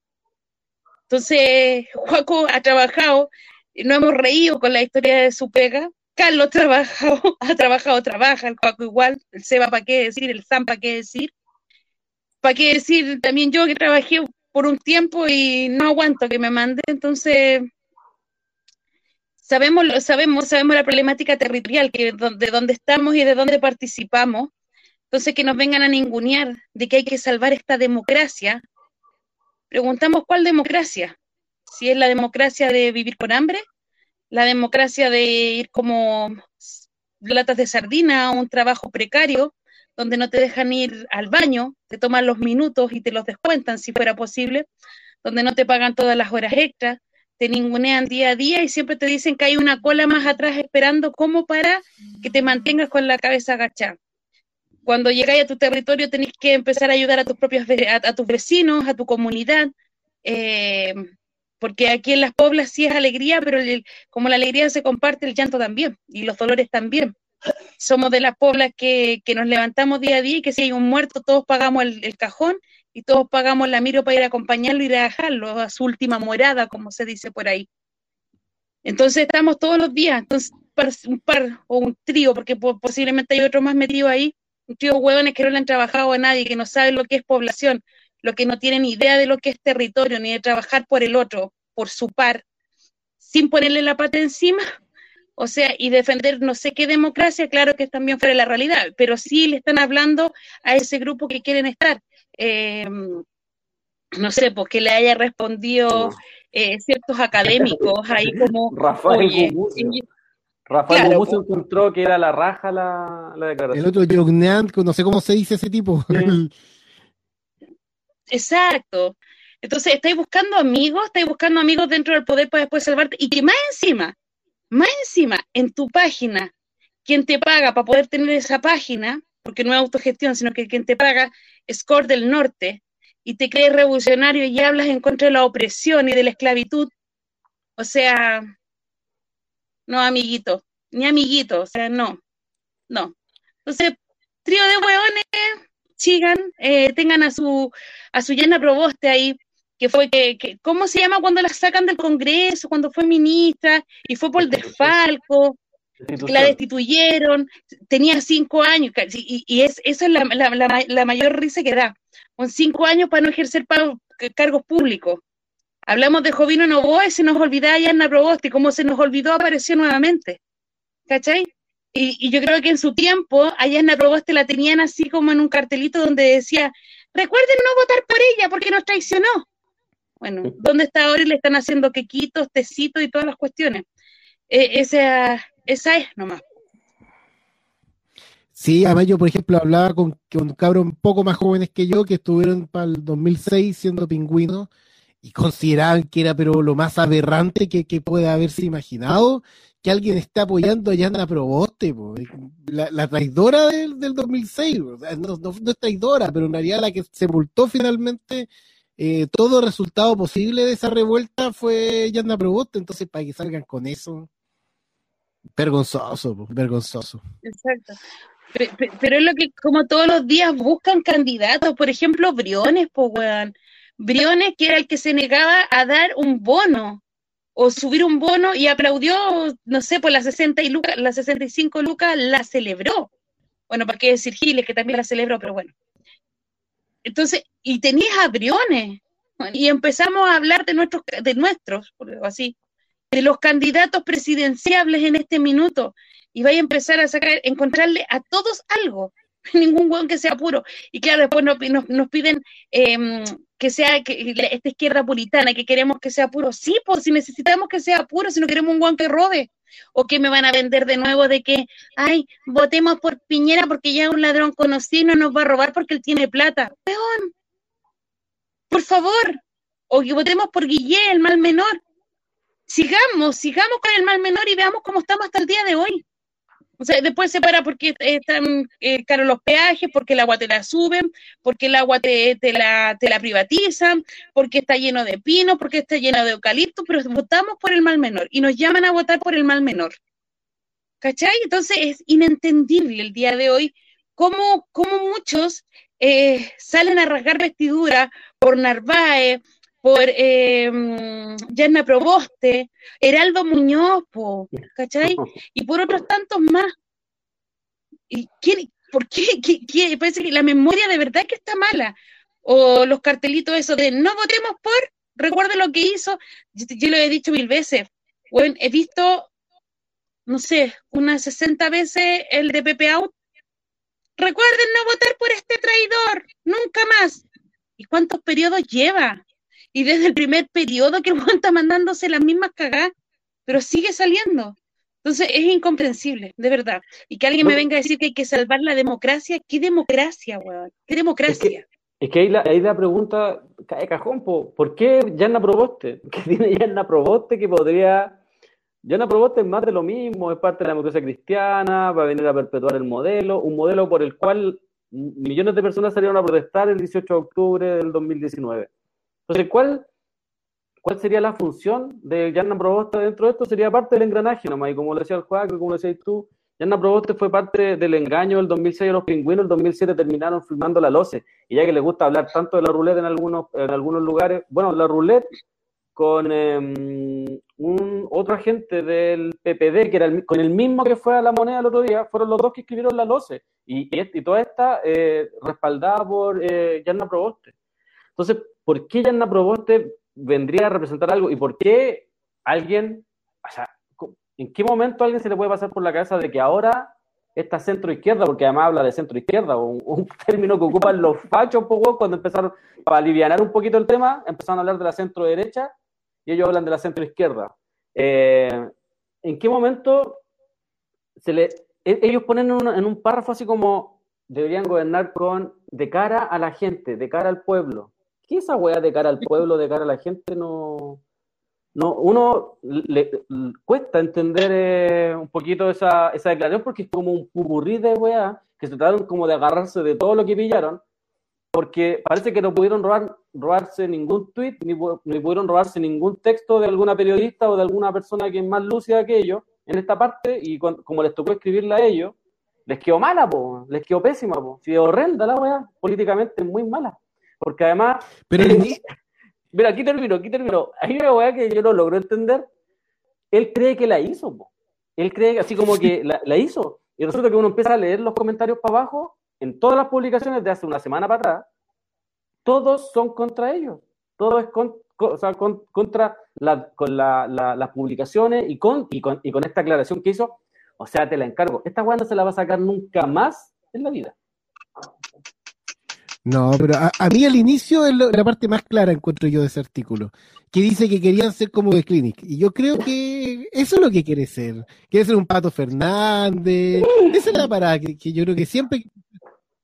Speaker 3: Entonces, Juaco ha trabajado, no hemos reído con la historia de su pega. Carlos trabajado, ha trabajado, trabaja, el Juaco igual, el Seba para qué decir, el Sam para qué decir. Para qué decir también yo que trabajé por un tiempo y no aguanto que me mande, entonces sabemos, sabemos, sabemos la problemática territorial, que de dónde estamos y de dónde participamos. Entonces que nos vengan a ningunear de que hay que salvar esta democracia, preguntamos cuál democracia, si es la democracia de vivir con hambre, la democracia de ir como latas de sardina un trabajo precario, donde no te dejan ir al baño, te toman los minutos y te los descuentan si fuera posible, donde no te pagan todas las horas extras, te ningunean día a día y siempre te dicen que hay una cola más atrás esperando como para que te mantengas con la cabeza agachada. Cuando llegáis a tu territorio tenéis que empezar a ayudar a tus propios a, a tus vecinos, a tu comunidad, eh, porque aquí en las poblas sí es alegría, pero como la alegría se comparte, el llanto también, y los dolores también. Somos de las poblas que, que nos levantamos día a día y que si hay un muerto todos pagamos el, cajón y todos pagamos la miro para ir a acompañarlo y ir a dejarlo a su última morada, como se dice por ahí. Entonces estamos todos los días, entonces un par o un trío, porque posiblemente hay otro más metido ahí, un trío de huevones que no le han trabajado a nadie, que no saben lo que es población, lo que no tienen idea de lo que es territorio, ni de trabajar por el otro, por su par, sin ponerle la pata encima, o sea, y defender no sé qué democracia, claro que es también fuera de la realidad, pero sí le están hablando a ese grupo que quieren estar. Eh, no sé, pues que le haya respondido eh, ciertos académicos ahí como,
Speaker 5: Rafael
Speaker 3: oye,
Speaker 5: Rafael
Speaker 3: Claro,
Speaker 5: Gumucio encontró que era la raja la, la
Speaker 4: El
Speaker 5: declaración.
Speaker 4: otro Jognan, no sé cómo se dice ese tipo.
Speaker 3: Exacto. Entonces, estáis buscando amigos, estáis buscando amigos dentro del poder para después salvarte. Y que más encima, más encima, en tu página, quien te paga para poder tener esa página, porque no es autogestión, sino que quien te paga es Cor del Norte, y te crees revolucionario y hablas en contra de la opresión y de la esclavitud. O sea, no, amiguito, ni amiguito, o sea, no, no. Entonces, trío de hueones, sigan, eh, tengan a su a su Yana Proboste ahí, que fue que, que, ¿cómo se llama cuando la sacan del Congreso, cuando fue ministra, y fue por desfalco, la destituyeron, tenía cinco años, y, y es, eso es la, la, la, la, mayor risa que da, con cinco años para no ejercer pago, cargos públicos. Hablamos de Jovino Novoa y se nos olvidaba Yana Proboste, como se nos olvidó apareció nuevamente, ¿cachai? Y, y, yo creo que en su tiempo a Yana Proboste la tenían así como en un cartelito donde decía, recuerden no votar por ella porque nos traicionó. Bueno, ¿dónde está ahora y le están haciendo quequitos, tecitos y todas las cuestiones? Eh, esa, esa es nomás.
Speaker 4: Sí, además yo, por ejemplo, hablaba con, con cabros un poco más jóvenes que yo que estuvieron para el 2006 siendo pingüinos y consideraban que era pero lo más aberrante que, que puede haberse imaginado que alguien está apoyando a Yana Proboste, po. La, traidora del, del 2006, o sea, no, no, es traidora, pero en realidad la que sepultó finalmente eh, todo resultado posible de esa revuelta fue Yana Proboste, entonces para que salgan con eso, vergonzoso, po, vergonzoso.
Speaker 3: Exacto. Pero, es lo que como todos los días buscan candidatos, por ejemplo, Briones, pues weón. Briones, que era el que se negaba a dar un bono o subir un bono y aplaudió, no sé, pues las 60 y lucas, las 65 lucas la celebró. Bueno, para qué decir Giles, que también la celebró, pero bueno. Entonces, y tenías a Briones, y empezamos a hablar de nuestros, de nuestros, por así, de los candidatos presidenciables en este minuto, y vaya a empezar a sacar, encontrarle a todos algo, ningún hueón que sea puro. Y claro, después nos, nos, nos piden eh, que sea que, esta izquierda puritana, que queremos que sea puro. Sí, pues si necesitamos que sea puro, si no queremos un hueón que robe. O que me van a vender de nuevo de que, ay, votemos por Piñera porque ya un ladrón conocido no nos va a robar porque él tiene plata. Peón, por favor. O que votemos por Guillé, el mal menor. Sigamos, sigamos con el mal menor y veamos cómo estamos hasta el día de hoy. O sea, después se para porque están eh, caros los peajes, porque el agua te la suben, porque el agua te, la, te la privatizan, porque está lleno de pino, porque está lleno de eucalipto, pero votamos por el mal menor y nos llaman a votar por el mal menor. ¿Cachai? Entonces es inentendible el día de hoy cómo, cómo muchos eh, salen a rasgar vestidura por Narváez, por eh, Yanna Proboste, Heraldo Muñoz, po, ¿cachai? Y por otros tantos más. ¿Y quién, ¿Por qué, qué, qué? Parece que la memoria de verdad que está mala. O los cartelitos esos de no votemos por, recuerden lo que hizo, yo, yo lo he dicho mil veces. Bueno, he visto, no sé, unas 60 veces el de Pepe Out. Recuerden no votar por este traidor, nunca más. ¿Y cuántos periodos lleva? Y desde el primer periodo que el Juan está mandándose las mismas cagadas, pero sigue saliendo. Entonces es incomprensible, de verdad. Y que alguien me venga a decir que hay que salvar la democracia, ¿qué democracia, weón? ¿Qué democracia?
Speaker 5: Es que, es que ahí, la, ahí la pregunta cae cajón, po. ¿por qué Yanna Proboste? ¿Qué tiene Yanna Proboste que podría... Yanna Proboste es más de lo mismo, es parte de la democracia cristiana, va a venir a perpetuar el modelo, un modelo por el cual millones de personas salieron a protestar el 18 de octubre del 2019. Entonces, ¿cuál, ¿cuál sería la función de Yanna Proboste dentro de esto? Sería parte del engranaje nomás, y como lo decía el Juan, como lo decías tú, Yanna Proboste fue parte del engaño del 2006 de los pingüinos, el 2007 terminaron filmando la LOCE, y ya que les gusta hablar tanto de la ruleta en algunos, en algunos lugares, bueno, la ruleta con eh, un otro agente del PPD, que era con el mismo que fue a la moneda el otro día, fueron los dos que escribieron la LOCE, y, y, y toda esta eh, respaldada por eh, Yanna Proboste. Entonces, ¿por qué Yanna Proboste vendría a representar algo? ¿Y por qué alguien, o sea, en qué momento a alguien se le puede pasar por la cabeza de que ahora esta centro izquierda, porque además habla de centro izquierda, un, un término que ocupan los fachos poco cuando empezaron, para aliviar un poquito el tema, empezaron a hablar de la centro derecha y ellos hablan de la centro izquierda. Eh, ¿En qué momento se le, ellos ponen en un, en un párrafo así como deberían gobernar con de cara a la gente, de cara al pueblo? ¿Qué esa weá de cara al pueblo, de cara a la gente? No, no uno le, le cuesta entender eh, un poquito esa, esa declaración porque es como un pupurrí de weá que se trataron como de agarrarse de todo lo que pillaron porque parece que no pudieron robar, robarse ningún tweet ni, ni, pudieron robarse ningún texto de alguna periodista o de alguna persona que es más lúcida que ellos en esta parte y cuando, como les tocó escribirla a ellos, les quedó mala, po, les quedó pésima, po. Si es horrenda la weá, políticamente muy mala. Porque además.
Speaker 4: Pero
Speaker 5: él, mira, aquí termino, aquí termino. Hay una weá que yo no logro entender. Él cree que la hizo, po. Él cree así como que la, la, hizo. Y resulta que uno empieza a leer los comentarios para abajo, en todas las publicaciones de hace una semana para atrás, todos son contra ellos. Todo es con, con, o sea, con, contra la, con la, la, las publicaciones y con, y, con, y con esta aclaración que hizo. O sea, te la encargo. Esta weá no se la va a sacar nunca más en la vida.
Speaker 4: No, pero a, a, mí al inicio es lo, la parte más clara encuentro yo de ese artículo, que dice que querían ser como The Clinic. Y yo creo que eso es lo que quiere ser. Quiere ser un Pato Fernández. Esa es la parada que, que yo creo que siempre...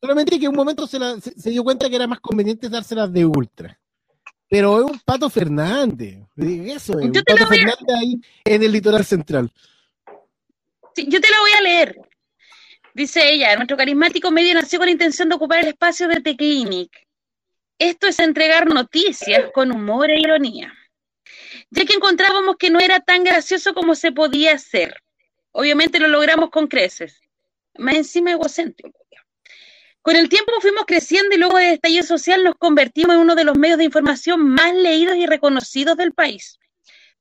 Speaker 4: Solamente que en un momento se, la, se, se, dio cuenta que era más conveniente dárselas de Ultra. Pero es un Pato Fernández. Eso es, un Pato Fernández ahí en el litoral central.
Speaker 3: Sí, yo te la voy a leer. Dice ella, nuestro carismático medio nació con la intención de ocupar el espacio de The Clinic. Esto es entregar noticias con humor e ironía, ya que encontrábamos que no era tan gracioso como se podía hacer. Obviamente lo logramos con creces, más encima egocéntrico. Con el tiempo fuimos creciendo y luego del estallido social nos convertimos en uno de los medios de información más leídos y reconocidos del país.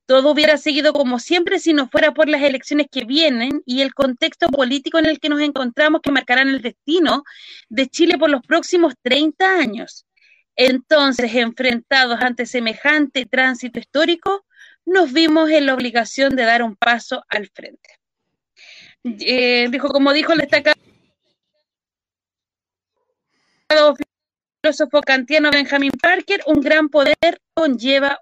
Speaker 3: Todo hubiera seguido como siempre si no fuera por las elecciones que vienen y el contexto político en el que nos encontramos que marcarán el destino de Chile por los próximos 30 años. Entonces, enfrentados ante semejante tránsito histórico, nos vimos en la obligación de dar un paso al frente. Eh, dijo, como dijo el destacado filósofo kantiano Benjamin Parker, un gran poder conlleva.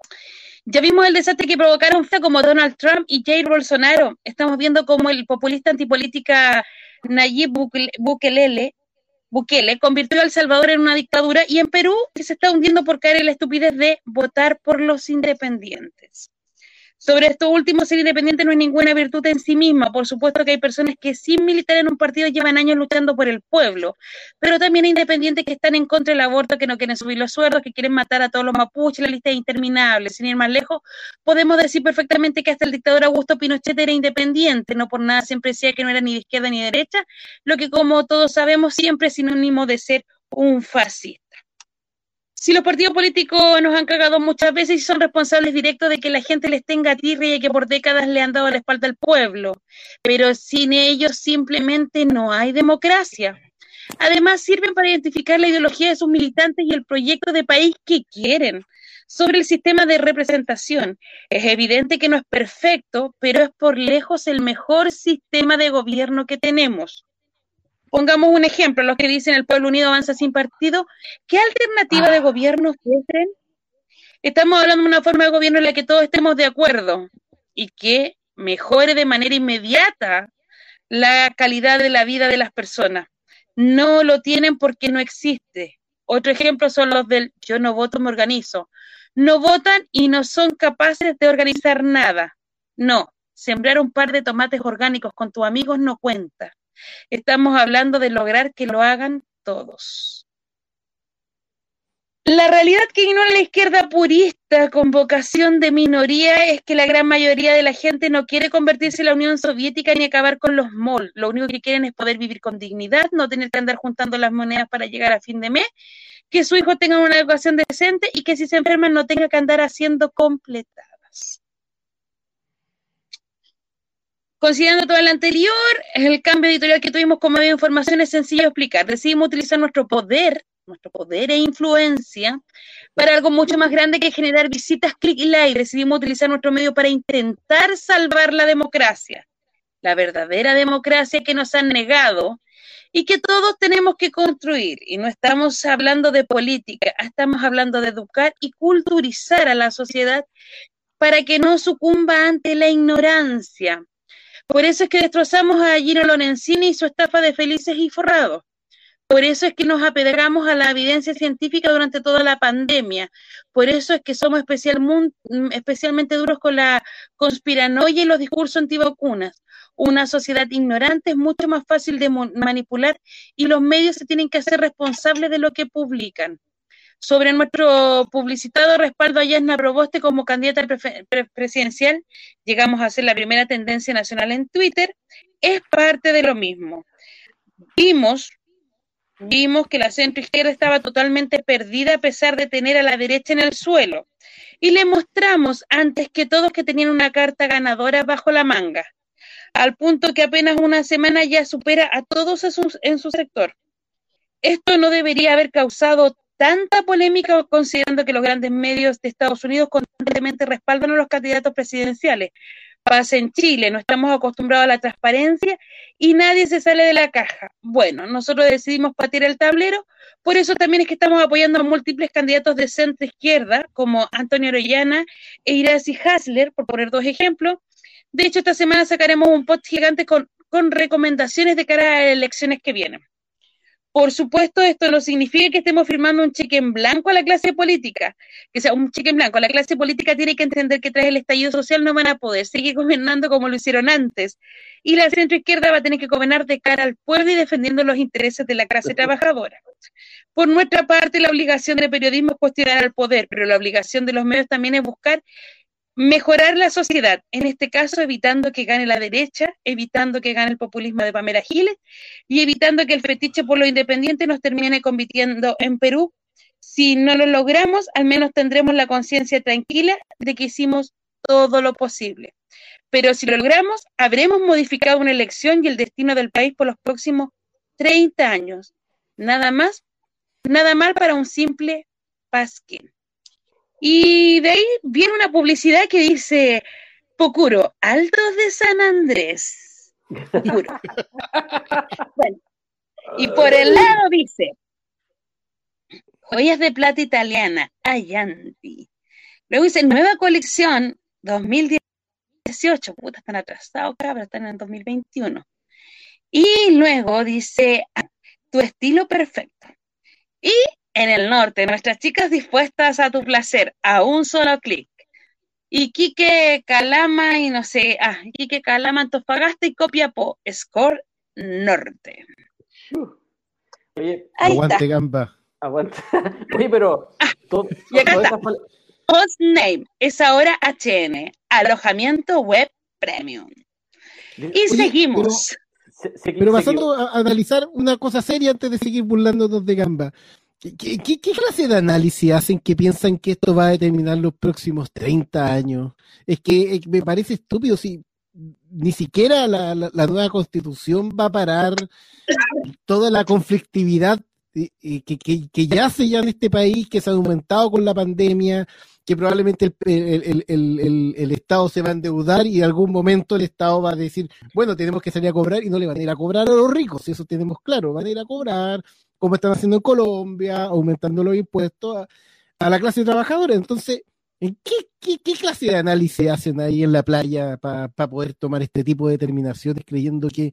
Speaker 3: Ya vimos el desastre que provocaron como Donald Trump y Jair Bolsonaro. Estamos viendo cómo el populista antipolítica Nayib Bukele, Bukele convirtió a El Salvador en una dictadura y en Perú se está hundiendo por caer en la estupidez de votar por los independientes. Sobre esto último, ser independiente no es ninguna virtud en sí misma. Por supuesto que hay personas que sin militar en un partido llevan años luchando por el pueblo, pero también hay independientes que están en contra del aborto, que no quieren subir los sueldos, que quieren matar a todos los mapuches, la lista es interminable. Sin ir más lejos, podemos decir perfectamente que hasta el dictador Augusto Pinochet era independiente, no por nada siempre decía que no era ni de izquierda ni de derecha, lo que como todos sabemos siempre es sinónimo de ser un fascista. Si los partidos políticos nos han cagado muchas veces y son responsables directos de que la gente les tenga tirria y que por décadas le han dado la espalda al pueblo, pero sin ellos simplemente no hay democracia. Además, sirven para identificar la ideología de sus militantes y el proyecto de país que quieren. Sobre el sistema de representación, es evidente que no es perfecto, pero es por lejos el mejor sistema de gobierno que tenemos. Pongamos un ejemplo, los que dicen el pueblo unido avanza sin partido, ¿qué alternativa de gobierno ofrecen? Estamos hablando de una forma de gobierno en la que todos estemos de acuerdo y que mejore de manera inmediata la calidad de la vida de las personas. No lo tienen porque no existe. Otro ejemplo son los del yo no voto, me organizo. No votan y no son capaces de organizar nada. No, sembrar un par de tomates orgánicos con tus amigos no cuenta. Estamos hablando de lograr que lo hagan todos. La realidad que ignora la izquierda purista con vocación de minoría es que la gran mayoría de la gente no quiere convertirse en la Unión Soviética ni acabar con los MOL. Lo único que quieren es poder vivir con dignidad, no tener que andar juntando las monedas para llegar a fin de mes, que su hijo tenga una educación decente y que si se enferman no tenga que andar haciendo completadas. Considerando todo lo anterior, el cambio editorial que tuvimos como medio de información es sencillo de explicar. Decidimos utilizar nuestro poder, nuestro poder e influencia para algo mucho más grande que generar visitas, clic y like. Decidimos utilizar nuestro medio para intentar salvar la democracia, la verdadera democracia que nos han negado y que todos tenemos que construir. Y no estamos hablando de política, estamos hablando de educar y culturizar a la sociedad para que no sucumba ante la ignorancia por eso es que destrozamos a Gino Lorenzini y su estafa de felices y forrados. Por eso es que nos apedreamos a la evidencia científica durante toda la pandemia. Por eso es que somos especialmente duros con la conspiranoia y los discursos antivacunas. Una sociedad ignorante es mucho más fácil de manipular y los medios se tienen que hacer responsables de lo que publican sobre nuestro publicitado respaldo a Yasna Proboste como candidata presidencial, llegamos a ser la primera tendencia nacional en Twitter, es parte de lo mismo. Vimos, vimos que la centro izquierda estaba totalmente perdida a pesar de tener a la derecha en el suelo. Y le mostramos antes que todos que tenían una carta ganadora bajo la manga, al punto que apenas una semana ya supera a todos en su sector. Esto no debería haber causado tanta polémica considerando que los grandes medios de Estados Unidos constantemente respaldan a los candidatos presidenciales. Pasa en Chile, no estamos acostumbrados a la transparencia y nadie se sale de la caja. Bueno, nosotros decidimos patear el tablero, por eso también es que estamos apoyando a múltiples candidatos de centro izquierda, como Antonio Orellana e Iracy Hasler, por poner dos ejemplos. De hecho, esta semana sacaremos un post gigante con, con recomendaciones de cara a las elecciones que vienen. Por supuesto, esto no significa que estemos firmando un cheque en blanco a la clase política, que sea un cheque en blanco. La clase política tiene que entender que tras el estallido social no van a poder seguir gobernando como lo hicieron antes. Y la centroizquierda va a tener que gobernar de cara al pueblo y defendiendo los intereses de la clase trabajadora. Por nuestra parte, la obligación del periodismo es cuestionar al poder, pero la obligación de los medios también es buscar mejorar la sociedad, en este caso evitando que gane la derecha, evitando que gane el populismo de Pamela Giles y evitando que el fetiche por lo independiente nos termine convirtiendo en Perú. Si no lo logramos, al menos tendremos la conciencia tranquila de que hicimos todo lo posible. Pero si lo logramos, habremos modificado una elección y el destino del país por los próximos 30 años. Nada más, nada mal para un simple pasquín. Y de ahí viene una publicidad que dice, Pocuro, Altos de San Andrés. Pocuro. bueno, y por el lado dice, joyas de plata italiana, Ayanti. Luego dice, nueva colección 2018, puta, están atrasados, cabra, están en 2021. Y luego dice, tu estilo perfecto. Y en el norte, nuestras chicas dispuestas a tu placer, a un solo clic. Y Quique Calama y no sé, ah, Quique Calama, Antofagasta y Copiapó, Score Norte.
Speaker 5: Oye,
Speaker 3: Ahí
Speaker 4: Aguante,
Speaker 3: está.
Speaker 4: gamba.
Speaker 5: aguanta. Oye, pero. to-
Speaker 3: y acá está.
Speaker 5: pal-
Speaker 3: Hostname es ahora HN, alojamiento web premium. Y
Speaker 4: Oye,
Speaker 3: seguimos.
Speaker 5: se- se-
Speaker 4: Pero
Speaker 5: se-
Speaker 4: pasando a a analizar una cosa seria antes de seguir burlándonos de gamba. ¿Qué, clase de análisis hacen que piensan que esto va a determinar los próximos 30 años? Es que me parece estúpido si ni siquiera la, nueva constitución va a parar toda la conflictividad eh, eh, que, que- que yace ya en este país, que se ha aumentado con la pandemia, que probablemente el- el Estado se va a endeudar y en algún momento el Estado va a decir, bueno, tenemos que salir a cobrar y no le van a ir a cobrar a los ricos, eso tenemos claro, van a ir a cobrar, como están haciendo en Colombia, aumentando los impuestos a, a la clase trabajadora. Entonces, ¿en qué, qué- qué clase de análisis hacen ahí en la playa para poder tomar este tipo de determinaciones creyendo que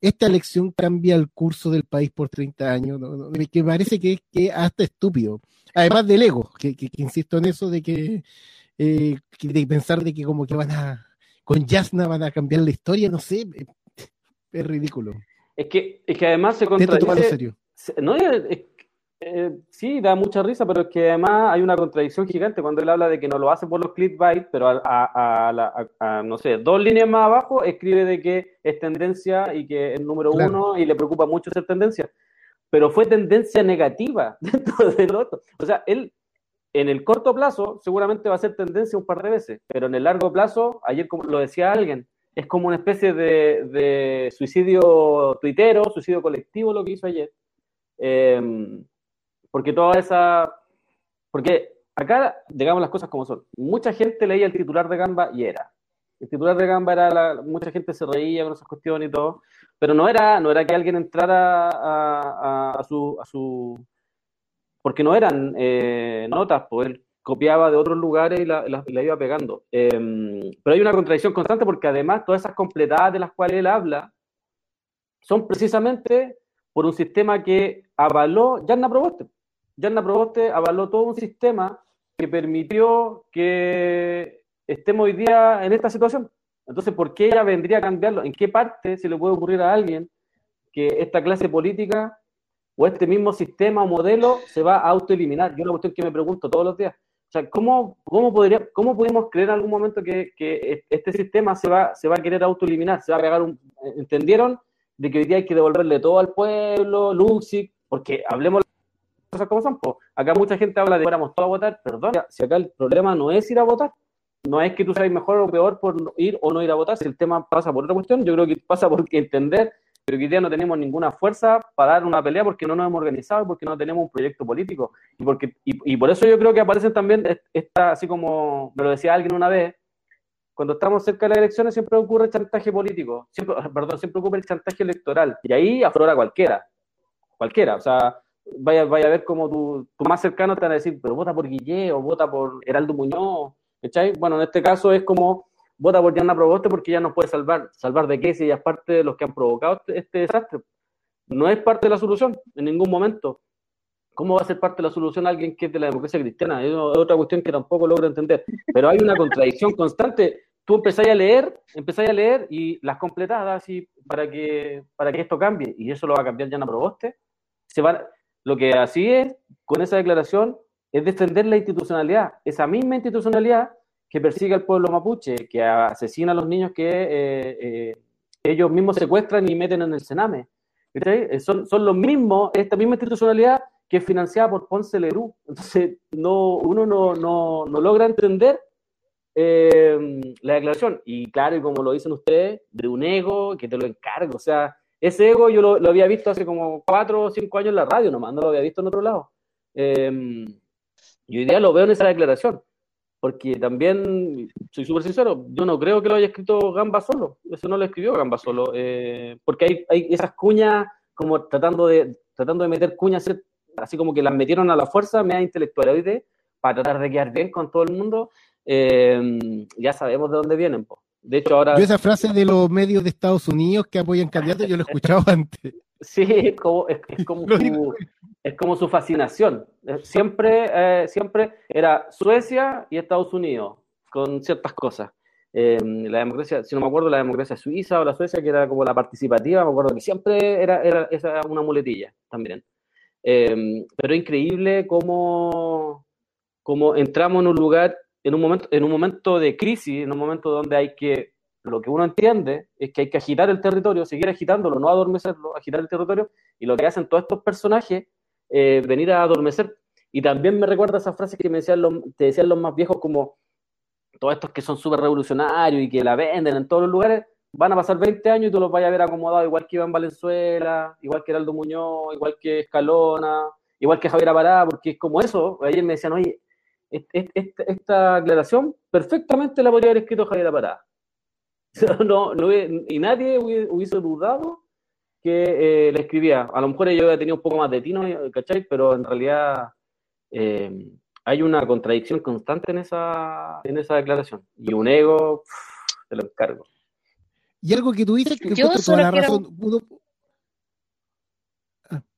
Speaker 4: esta elección cambia el curso del país por 30 años? No, que parece que es que hasta estúpido. Además del ego, que, que- que insisto en eso de que, eh, de pensar de que como que van a, con Yasna van a cambiar la historia, no sé, es ridículo.
Speaker 5: Es que, es que además se contradice.
Speaker 4: serio.
Speaker 5: No, es- es- eh, sí, da mucha risa, pero es que además hay una contradicción gigante cuando él habla de que no lo hace por los clickbait, pero a, a- a la- a- a, no sé, dos líneas más abajo escribe de que es tendencia y que es número
Speaker 4: Claro.
Speaker 5: uno y le preocupa mucho ser tendencia. Pero fue tendencia negativa dentro de lo otro. O sea, él en el corto plazo seguramente va a ser tendencia un par de veces, pero en el largo plazo, ayer como lo decía alguien, es como una especie de, de suicidio tuitero, suicidio colectivo lo que hizo ayer. Eh, porque toda esa. Porque acá, digamos las cosas como son. Mucha gente leía el titular de Gamba y era. El titular de Gamba era. Mucha gente se reía con esas cuestiones y todo. Pero no era, no era que alguien entrara a, su, a su. Porque no eran eh, notas, pues él copiaba de otros lugares y la, la- iba pegando. Eh, pero hay una contradicción constante porque además todas esas completadas de las cuales él habla son precisamente por un sistema que avaló Yarna Proboste. Yarna Proboste avaló todo un sistema que permitió que estemos hoy día en esta situación. Entonces, ¿por qué ella vendría a cambiarlo? ¿En qué parte se le puede ocurrir a alguien que esta clase política o este mismo sistema o modelo se va a autoeliminar? Yo es una cuestión que me pregunto todos los días. O sea, ¿cómo, cómo, podría, cómo pudimos creer en algún momento que, que este sistema se va, se va a querer autoeliminar? Se va a pegar un... ¿Entendieron? De que hoy día hay que devolverle todo al pueblo, Luxic, porque hablemos las cosas como son. Po. Acá mucha gente habla de fuéramos todos a votar, perdón, si acá el problema no es ir a votar, no es que tú seas mejor o peor por ir o no ir a votar, si el tema pasa por otra cuestión, yo creo que pasa por entender, pero que hoy día no tenemos ninguna fuerza para dar una pelea porque no nos hemos organizado, porque no tenemos un proyecto político, y, porque, y, y por eso yo creo que aparecen también, esta, así como me lo decía alguien una vez, cuando estamos cerca de las elecciones siempre ocurre chantaje político, siempre, perdón, siempre ocurre el chantaje electoral, y ahí aflora cualquiera, cualquiera, o sea, vaya, vaya a ver como tu, tu más cercano te van a decir, pero vota por Guille o vota por Heraldo Muñoz, ¿cachai? Bueno, en este caso es como, vota por Diana Proboste porque ya nos puede salvar, salvar de qué si ella es parte de los que han provocado este, este desastre. No es parte de la solución en ningún momento. ¿Cómo va a ser parte de la solución alguien que es de la democracia cristiana? Es otra cuestión que tampoco logro entender. Pero hay una contradicción constante. Tú empezáis a leer, empezáis a leer y las completadas así para que, para que esto cambie. Y eso lo va a cambiar Yana Proboste. Se va, lo que así es, con esa declaración, es defender la institucionalidad. Esa misma institucionalidad que persigue al pueblo mapuche, que asesina a los niños que eh, eh, ellos mismos secuestran y meten en el Sename. ¿cachai? Son, son los mismos, esta misma institucionalidad que es financiada por Ponce Lerú. Entonces, no, uno no, no, no logra entender eh, la declaración. Y claro, y como lo dicen ustedes, de un ego que te lo encargo. O sea, ese ego yo lo, lo había visto hace como cuatro o cinco años en la radio nomás, no lo había visto en otro lado. Eh, y hoy día lo veo en esa declaración. Porque también, soy súper sincero, yo no creo que lo haya escrito Gamba solo. Eso no lo escribió Gamba solo. eh, porque hay, hay esas cuñas como tratando de, tratando de meter cuñas, así como que las metieron a la fuerza, media intelectualoide, para tratar de quedar bien con todo el mundo. Eh, ya sabemos de dónde vienen. po. De hecho, ahora...
Speaker 4: Yo esa frase de los medios de Estados Unidos que apoyan candidatos, yo lo he escuchado antes.
Speaker 5: Sí, es como, es, es como,
Speaker 4: Lo
Speaker 5: su,
Speaker 4: digo.
Speaker 5: es como su fascinación. Eh, Siempre, eh, siempre era Suecia y Estados Unidos con ciertas cosas. Eh, la democracia, si no me acuerdo, la democracia suiza o la Suecia, que era como la participativa, me acuerdo que siempre era, era esa una muletilla también. Eh, pero es increíble cómo, cómo entramos en un lugar, en un momento, en un momento de crisis, en un momento donde hay que lo que uno entiende es que hay que agitar el territorio, seguir agitándolo, no adormecerlo, agitar el territorio, y lo que hacen todos estos personajes, eh, venir a adormecer. Y también me recuerda esa frase que me decían los, te decían los más viejos, como todos estos que son súper revolucionarios y que la venden en todos los lugares, van a pasar 20 años y tú los vayas a ver acomodados, igual que Iván Valenzuela, igual que Heraldo Muñoz, igual que Escalona, igual que Javier Apará, porque es como eso. Ayer me decían, oye, esta aclaración perfectamente la podría haber escrito Javier Apará. no, no hubiera- y nadie hubiese, hubiese dudado que eh, le escribía. A lo mejor yo había tenido un poco más de tino, ¿cachai? Pero en realidad eh, hay una contradicción constante en esa, en esa declaración. Y un ego, pff, te lo encargo.
Speaker 4: Y algo que tú dices que
Speaker 3: Yo
Speaker 4: encuentro toda
Speaker 3: solo
Speaker 4: la
Speaker 3: quiero-
Speaker 4: razón. Uno,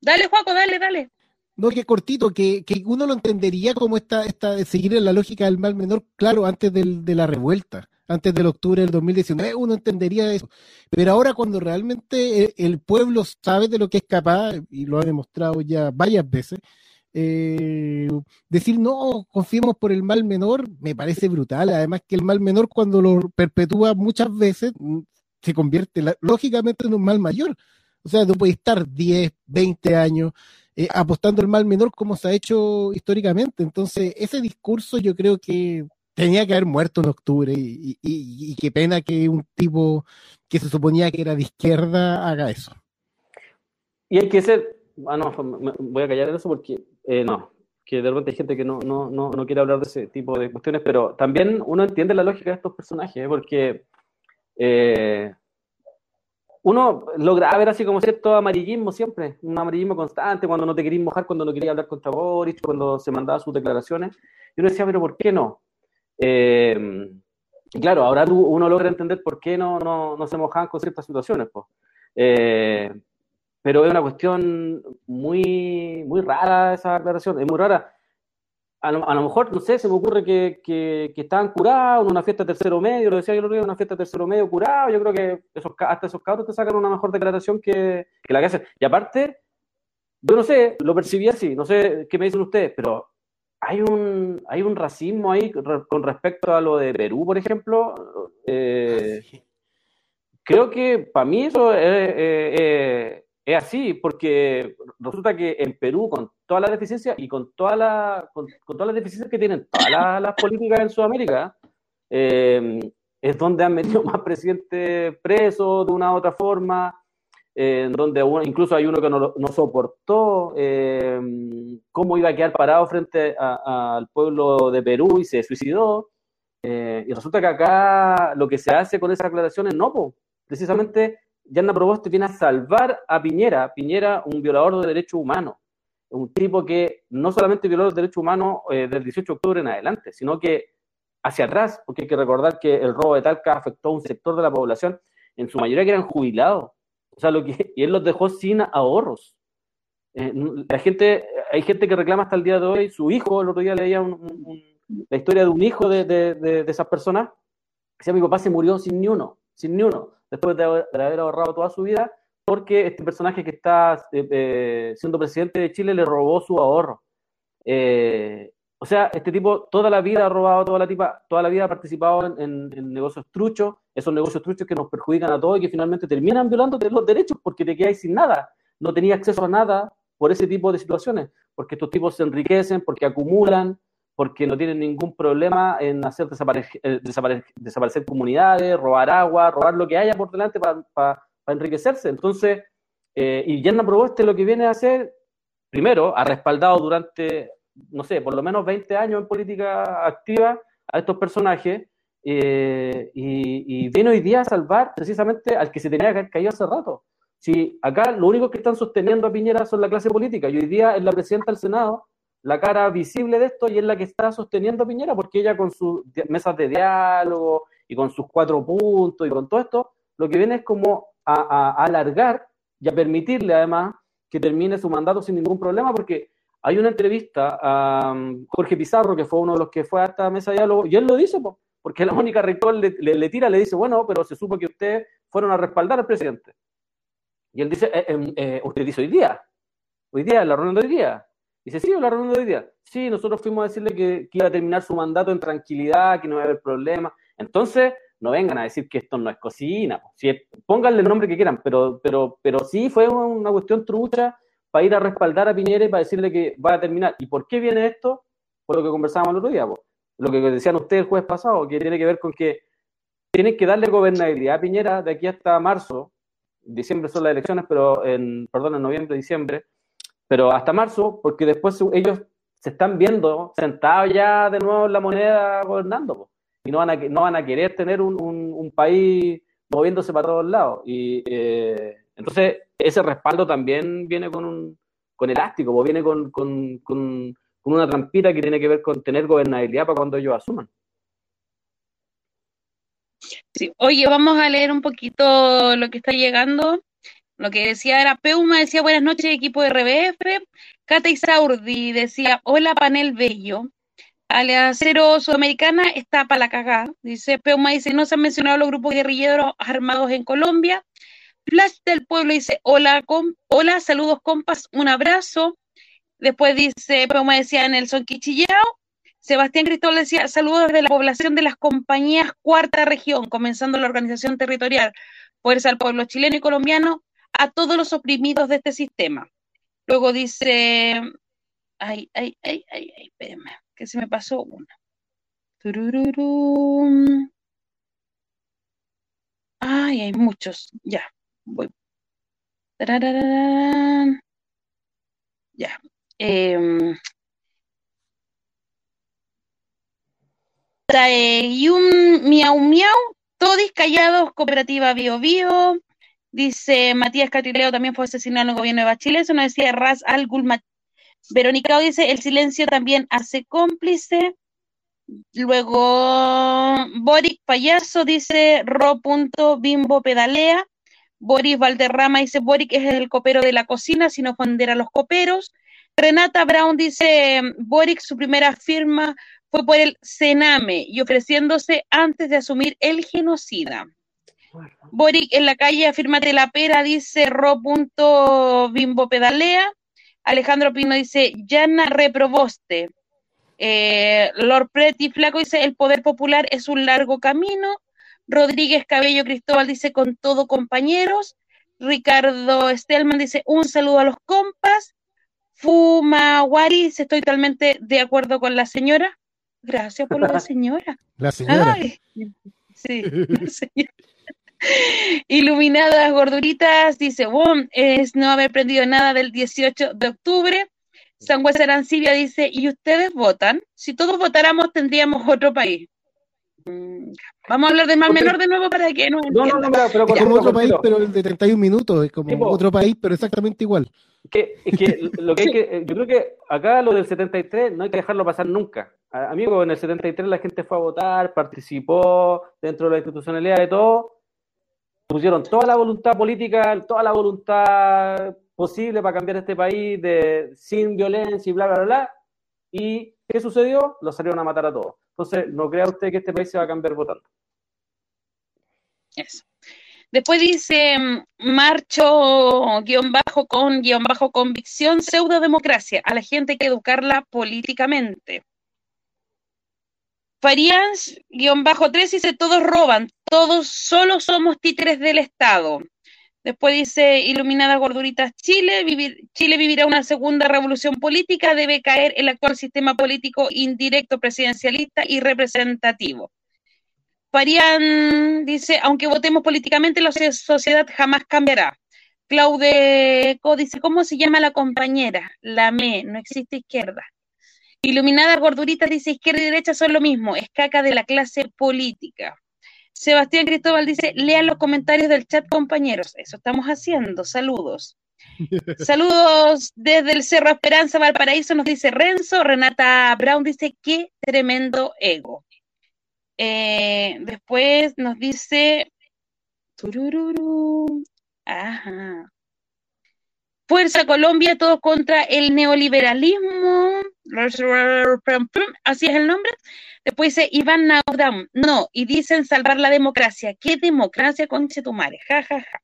Speaker 3: Dale, Juaco, dale, dale.
Speaker 4: No, que cortito, que, que uno lo entendería como esta, esta, seguir en la lógica del mal menor, claro, antes del, de la revuelta, antes del octubre del 2019, uno entendería eso. Pero ahora cuando realmente el, pueblo sabe de lo que es capaz, y lo ha demostrado ya varias veces, eh, decir no, confiemos por el mal menor, me parece brutal. Además que el mal menor cuando lo perpetúa muchas veces, mm, se convierte lógicamente en un mal mayor. O sea, tú puedes estar 10, 20 años eh, apostando al mal menor como se ha hecho históricamente. Entonces, ese discurso yo creo que tenía que haber muerto en octubre y, qué pena que un tipo que se suponía que era de izquierda haga eso.
Speaker 5: Y hay que ser. Ah, no, voy a callar en eso porque eh, no. Que de repente hay gente que no, no, no, no quiere hablar de ese tipo de cuestiones, pero también uno entiende la lógica de estos personajes, ¿eh? porque eh, uno logra ver así como cierto amarillismo siempre, un amarillismo constante, cuando no te querías mojar, cuando no querías hablar contra Boris, cuando se mandaba sus declaraciones. Y uno decía, pero ¿por qué no? Eh, claro, ahora uno logra entender por qué no, no, no se mojaban con ciertas situaciones. Pues. Eh, pero es una cuestión muy, muy rara esa aclaración, es muy rara. A lo, a lo mejor, no sé, se me ocurre que, que, que estaban curados en una fiesta de tercero medio, lo decía yo el otro día, una fiesta de tercero medio curado, yo creo que esos, hasta esos cabros te sacan una mejor declaración que, que la que hacen. Y aparte, yo no sé, lo percibí así, no sé qué me dicen ustedes, pero hay un, hay un racismo ahí con respecto a lo de Perú, por ejemplo. eh, creo que para mí eso es, eh, eh, es así, porque resulta que en Perú, con todas las deficiencias y con, toda la, con, todas las deficiencias que tienen todas las, políticas en Sudamérica, eh, es donde han metido más presidentes presos de una u otra forma, eh, donde uno- incluso hay uno que no, no soportó eh, cómo iba a quedar parado frente al pueblo de Perú y se suicidó. Eh, y resulta que acá lo que se hace con esas aclaraciones no, po. precisamente Yanna Proboste viene a salvar a Piñera, Piñera un violador de derechos humanos, un tipo que no solamente violó los derechos humanos eh, del 18 de octubre en adelante, sino que hacia atrás, porque hay que recordar que el robo de Talca afectó a un sector de la población, en su mayoría que eran jubilados, o sea, lo que, y él los dejó sin ahorros. Eh, la gente, hay gente que reclama hasta el día de hoy, su hijo, el otro día leía un- la historia de un hijo de esas personas, decía mi papá se murió sin ni uno, sin ni uno, después de haber, de haber ahorrado toda su vida, porque este personaje que está eh, eh, siendo presidente de Chile le robó su ahorro. Eh, o sea, este tipo toda la vida ha robado, toda la, tipa, toda la vida ha participado en, en- en negocios truchos, esos negocios truchos que nos perjudican a todos y que finalmente terminan violando los derechos porque te quedáis sin nada. No tenías acceso a nada por ese tipo de situaciones, porque estos tipos se enriquecen, porque acumulan, porque no tienen ningún problema en hacer eh, desapare- desaparecer comunidades, robar agua, robar lo que haya por delante para enriquecerse. Entonces, eh, y Yerna Proboste lo que viene a hacer, primero, ha respaldado durante, no sé, por lo menos 20 años en política activa a estos personajes eh, y, y viene hoy día a salvar precisamente al que se tenía que haber caído hace rato. Si acá lo único que están sosteniendo a Piñera son la clase política y hoy día es la presidenta del Senado la cara visible de esto y es la que está sosteniendo a Piñera porque ella con sus mesas de diálogo y con sus cuatro puntos y con todo esto, lo que viene es como a, alargar y a permitirle además que termine su mandato sin ningún problema porque hay una entrevista a um, Jorge Pizarro, que fue uno de los que fue a esta mesa de diálogo, y él lo dice, po, porque la Mónica Rector le tira, le dice, bueno, pero se supo que ustedes fueron a respaldar al presidente. Y él dice, eh, eh, eh, usted dice hoy día, hoy día, en la reunión de hoy día. Dice, sí, la reunión de hoy día. Sí, nosotros fuimos a decirle que, que iba a terminar su mandato en tranquilidad, que no iba a haber problema. Entonces, no vengan a decir que esto no es cocina. Si es- pónganle el nombre que quieran, pero, pero, pero sí fue una cuestión trucha para ir a respaldar a Piñera y para decirle que va a terminar. ¿Y por qué viene esto? Por lo que conversábamos el otro día, lo que decían ustedes el jueves pasado, que tiene que ver con que tienen que darle gobernabilidad a Piñera de aquí hasta marzo. Diciembre son las elecciones, pero en, perdón, en noviembre, diciembre, pero hasta marzo, porque después ellos se están viendo sentados ya de nuevo en la moneda gobernando, y no van a, no van a querer tener un, un- un país moviéndose para todos lados. Y eh, entonces ese respaldo también viene con un con elástico, viene con, con, con, con una trampita que tiene que ver con tener gobernabilidad para cuando ellos asuman.
Speaker 3: Sí. Oye, vamos a leer un poquito lo que está llegando. Lo que decía era Peuma, decía buenas noches, equipo de RBF. Cata Isaurdi decía hola, panel bello. Aleacero Sudamericana está para la cagada. Dice Peuma, dice no se han mencionado los grupos guerrilleros armados en Colombia. Flash del Pueblo dice hola, com hola, saludos compas, un abrazo. Después dice Peuma, decía Nelson Quichillao. Sebastián Cristóbal decía, saludos desde la población de las compañías Cuarta Región, comenzando la organización territorial, fuerza al pueblo chileno y colombiano, a todos los oprimidos de este sistema. Luego dice, ay, ay, ay, ay, ay, espérenme, que se me pasó una. Turururu. Ay, hay muchos, ya, voy. Tarararán. Ya. em, Taeyun Miau Miau, Todis Callados, Cooperativa Bio Bio. Dice Matías Catrileo también fue asesinado en el gobierno de Bachelet. Eso nos decía Raz Al Gulma. Verónica dice: el silencio también hace cómplice. Luego Boric Payaso dice: Ro. Bimbo pedalea. Boris Valderrama dice: Boric es el copero de la cocina, sin ofender a los coperos. Renata Brown dice: Boric, su primera firma fue por el Sename y ofreciéndose antes de asumir el genocida. Boric en la calle, afírmate la pera, dice Ro. Bimbo pedalea. Alejandro Pino dice, Yana reproboste. Eh, Lord Pretty Flaco dice, el poder popular es un largo camino. Rodríguez Cabello Cristóbal dice, con todo compañeros. Ricardo Stelman dice, un saludo a los compas. Fumawari dice, estoy totalmente de acuerdo con la señora. Gracias por de señora.
Speaker 4: La señora.
Speaker 3: Ay, sí, la señora. Iluminadas gorduritas, dice, es no haber aprendido nada del 18 de octubre. Sangüesa Arancibia dice, ¿y ustedes votan? Si todos votáramos tendríamos otro país. Mm, Vamos a hablar de mal menor de nuevo para que no
Speaker 5: No, no, no, pero, pero
Speaker 4: Es como
Speaker 5: cortito,
Speaker 4: otro país, pero el de 31 minutos, es como
Speaker 5: Sí,
Speaker 4: otro país, pero exactamente igual.
Speaker 5: que, es que lo que hay que, eh, yo creo que acá lo del 73 no hay que dejarlo pasar nunca. Amigo, en el 73 la gente fue a votar, participó dentro de la institucionalidad de todo, pusieron toda la voluntad política, toda la voluntad posible para cambiar este país de, sin violencia y bla, bla, bla, bla. ¿Y qué sucedió? Lo salieron a matar a todos. Entonces, no crea usted que este país se va a cambiar votando.
Speaker 3: Eso. Después dice mm, marcho guion bajo con guion bajo convicción, pseudodemocracia. A la gente hay que educarla políticamente. Farians-3 dice, todos roban, todos solo somos títeres del Estado. Después dice, Iluminadas Gorduritas Chile, vivir, Chile vivirá una segunda revolución política, debe caer el actual sistema político indirecto, presidencialista y representativo. Farian dice, aunque votemos políticamente, la sociedad jamás cambiará. Claudeco dice, ¿cómo se llama la compañera? La ME, no existe izquierda. Iluminada Gordurita dice, izquierda y derecha son lo mismo, es caca de la clase política. Sebastián Cristóbal dice, lean los comentarios del chat, compañeros. Eso estamos haciendo. Saludos. Saludos desde el Cerro Esperanza, Valparaíso, nos dice Renzo. Renata Brown dice, qué tremendo ego. Eh, después nos dice, turururu, ajá. Fuerza Colombia, todos contra el neoliberalismo. Así es el nombre. Después dice Iván Naudam. No, y dicen salvar la democracia. ¿Qué democracia, conche tu madre? Ja, ja, ja.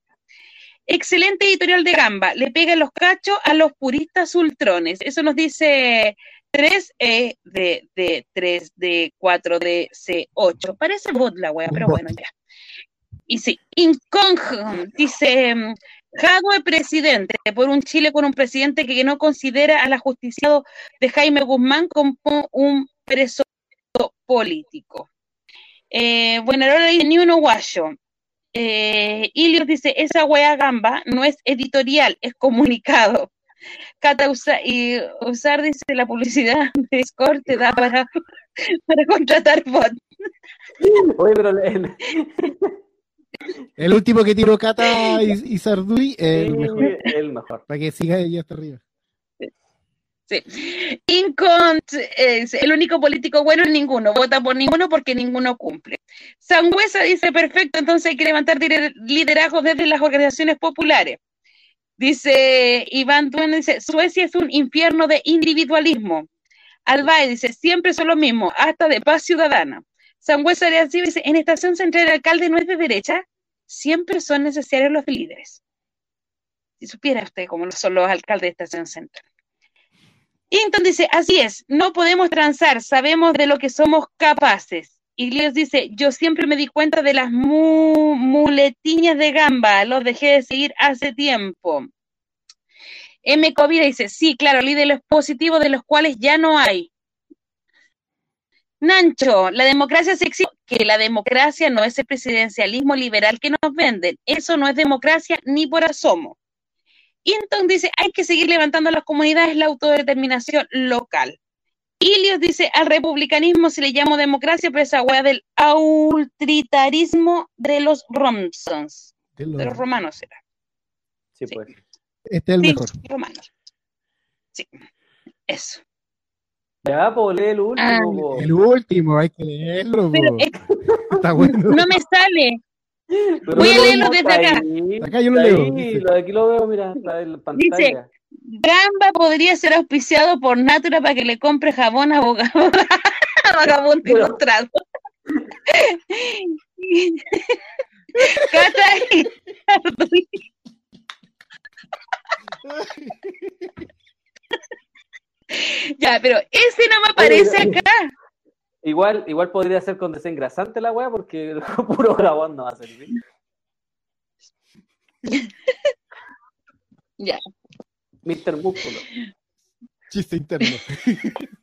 Speaker 3: Excelente editorial de Gamba. Le pega los cachos a los puristas ultrones. Eso nos dice 3 e de, de 3 de 4 de C8. Parece bot la wea, pero bueno, ya. Y sí, Incong dice Jadwe presidente, por un Chile con un presidente que no considera al ajusticiado de Jaime Guzmán como un preso político. Eh, bueno, ahora dice ni uno guayo. Eh, Ilios dice, esa wea gamba no es editorial, es comunicado. Cata y usar, dice, la publicidad de Discord te da para, para contratar bot.
Speaker 5: Oye, pero el,
Speaker 4: el último que tiró Cata y, y Sarduy es el mejor.
Speaker 5: el mejor.
Speaker 4: Para que siga ella hasta arriba.
Speaker 3: Sí. Incont es el único político bueno es ninguno, vota por ninguno porque ninguno cumple. Sangüesa dice, perfecto, entonces hay que levantar liderazgos desde las organizaciones populares. Dice Iván Duene, dice, Suecia es un infierno de individualismo. Albae dice, siempre son lo mismo, hasta de paz ciudadana. Sangüesa dice, en Estación Central el alcalde no es de derecha, siempre son necesarios los líderes. Si supiera usted cómo son los alcaldes de Estación Central. Inton dice, así es, no podemos transar, sabemos de lo que somos capaces. Iglesias dice, yo siempre me di cuenta de las mu muletiñas de gamba, los dejé de seguir hace tiempo. M. Covida dice, sí, claro, líderes positivos de los cuales ya no hay. Nancho, la democracia se exige, que la democracia no es el presidencialismo liberal que nos venden. Eso no es democracia ni por asomo. Inton dice, hay que seguir levantando las comunidades la autodeterminación local. Ilios dice, al republicanismo se le llama democracia, pero esa hueá del autoritarismo de los Romsons. De los, de los romanos era.
Speaker 5: Sí, pues.
Speaker 4: Este es el
Speaker 3: Sí,
Speaker 4: mejor.
Speaker 3: romanos. Sí, eso.
Speaker 5: Ya, pues lee el último.
Speaker 3: Ah.
Speaker 4: El último, hay que leerlo.
Speaker 3: Pero es-
Speaker 4: Está bueno.
Speaker 3: no me sale.
Speaker 5: Pero
Speaker 3: Voy a leerlo desde acá.
Speaker 5: ahí,
Speaker 4: Acá yo lo
Speaker 5: ahí,
Speaker 4: leo, dice.
Speaker 5: lo de aquí lo veo, mira, en la pantalla.
Speaker 3: Gamba podría ser auspiciado por Natura para que le compre jabón a boga- a vagabundo ilustrado. Cata y. Ya, pero ese no me aparece
Speaker 5: Oye,
Speaker 3: acá.
Speaker 5: Igual, igual podría ser con desengrasante la weá, porque el puro grabón no va a servir.
Speaker 3: Ya.
Speaker 5: Mr. Músculo.
Speaker 4: Chiste interno.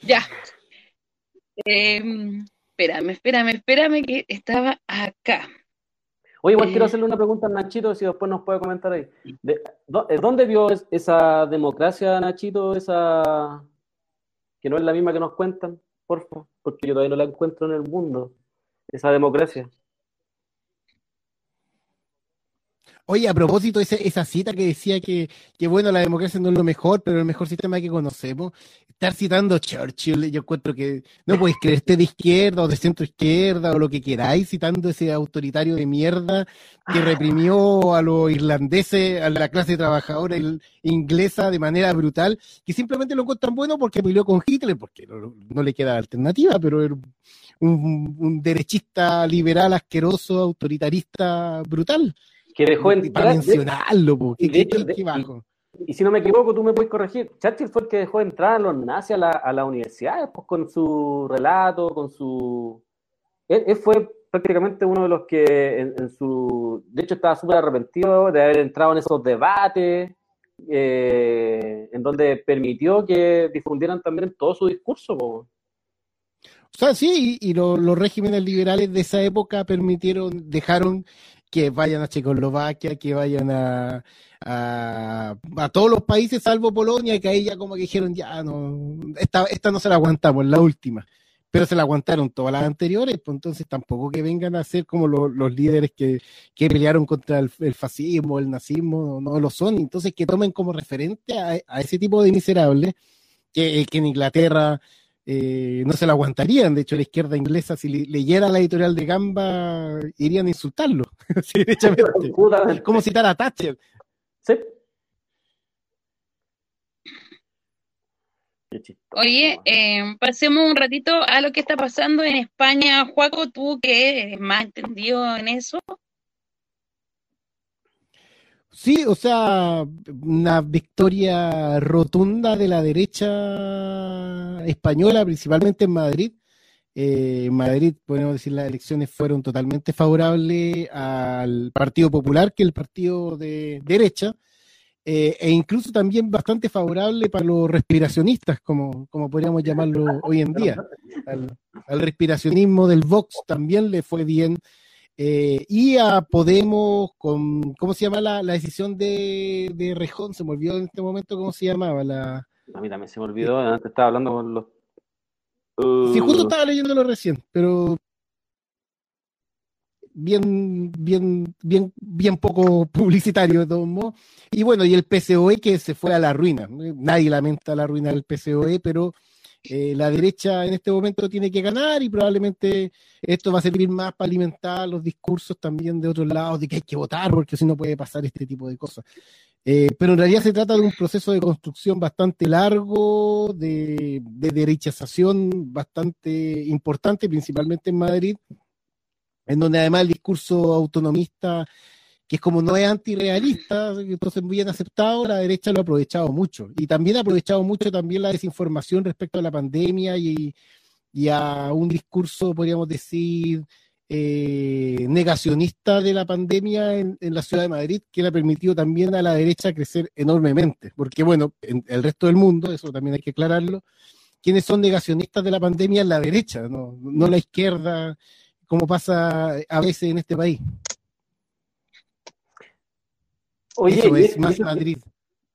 Speaker 3: Ya. Em, espérame, espérame, espérame que estaba acá.
Speaker 5: Oye, igual
Speaker 3: Eh.
Speaker 5: quiero hacerle una pregunta a Nachito, si después nos puede comentar ahí. De- ¿dó- eh, ¿Dónde vio es- esa democracia, Nachito, esa que no es la misma que nos cuentan? Por favor, porque yo todavía no la encuentro en el mundo, esa democracia.
Speaker 4: Oye, a propósito, ese- esa cita que decía que, que, bueno, la democracia no es lo mejor, pero el mejor sistema que conocemos, estar citando Churchill, yo encuentro que no podéis creerte de izquierda o de centro izquierda o lo que queráis, citando ese autoritario de mierda que reprimió a los irlandeses, a la clase trabajadora inglesa de manera brutal, que simplemente lo encuentran bueno porque peleó con Hitler, porque no, no le queda alternativa, pero era un, un derechista liberal asqueroso, autoritarista brutal.
Speaker 5: Que dejó
Speaker 4: Para
Speaker 5: entrar, de,
Speaker 4: mencionarlo, po. ¿Qué,
Speaker 5: y de de-
Speaker 4: bajo?
Speaker 5: y si no me equivoco, tú me puedes corregir. Churchill fue el que dejó entrar a los nazis a la, a la universidad, pues, con su relato, con su... Él, fue prácticamente uno de los que en, su... De hecho, estaba súper arrepentido de haber entrado en esos debates, eh, en donde permitió que difundieran también todo su discurso.
Speaker 4: O sea, sí, y, los regímenes liberales de esa época permitieron, dejaron que vayan a Checoslovaquia, que vayan a, a, todos los países salvo Polonia, que ahí ya como que dijeron, ya no, esta, esta no se la aguantamos, la última. Pero se la aguantaron todas las anteriores, pues entonces tampoco que vengan a ser como los líderes que, que, pelearon contra el, fascismo, el nazismo, no, lo son. Entonces que tomen como referente a, a ese tipo de miserables que en Inglaterra eh, no se lo aguantarían. De hecho, la izquierda inglesa, si leyera la editorial de Gamba, irían a insultarlo. sí, Como citar a Thatcher. Sí.
Speaker 3: Oye, eh, pasemos un ratito a lo que está pasando en España. Juaco, tú que eres más entendido en eso.
Speaker 4: Sí, o sea, una victoria rotunda de la derecha española, principalmente en Madrid. Eh, en Madrid, podemos decir, las elecciones fueron totalmente favorables al Partido Popular, que es el partido de derecha, eh, e incluso también bastante favorable para los respiracionistas, como, como podríamos llamarlo hoy en día. Al, al respiracionismo del Vox también le fue bien eh, y a Podemos, con, ¿cómo se llama la, la decisión de, de, Rejón? Se me olvidó en este momento cómo se llamaba. La...
Speaker 5: A mí también se me olvidó, antes estaba hablando con los...
Speaker 4: Sí, justo uh. estaba leyéndolo recién, pero bien, bien, bien, bien poco publicitario de todos modos. Y bueno, y el PCOE que se fue a la ruina. Nadie lamenta la ruina del PCOE, pero eh, la derecha en este momento tiene que ganar y probablemente esto va a servir más para alimentar los discursos también de otros lados de que hay que votar porque si no puede pasar este tipo de cosas. Eh, pero en realidad se trata de un proceso de construcción bastante largo, de, de bastante importante, principalmente en Madrid, en donde además el discurso autonomista que es como no es antirrealista, entonces bien aceptado, la derecha lo ha aprovechado mucho. Y también ha aprovechado mucho también la desinformación respecto a la pandemia y, a un discurso, podríamos decir, eh, negacionista de la pandemia en, la ciudad de Madrid, que le ha permitido también a la derecha crecer enormemente. Porque, bueno, en el resto del mundo, eso también hay que aclararlo, quienes son negacionistas de la pandemia es la derecha, no, no la izquierda, como pasa a veces en este país.
Speaker 5: Oye, eso es más Madrid.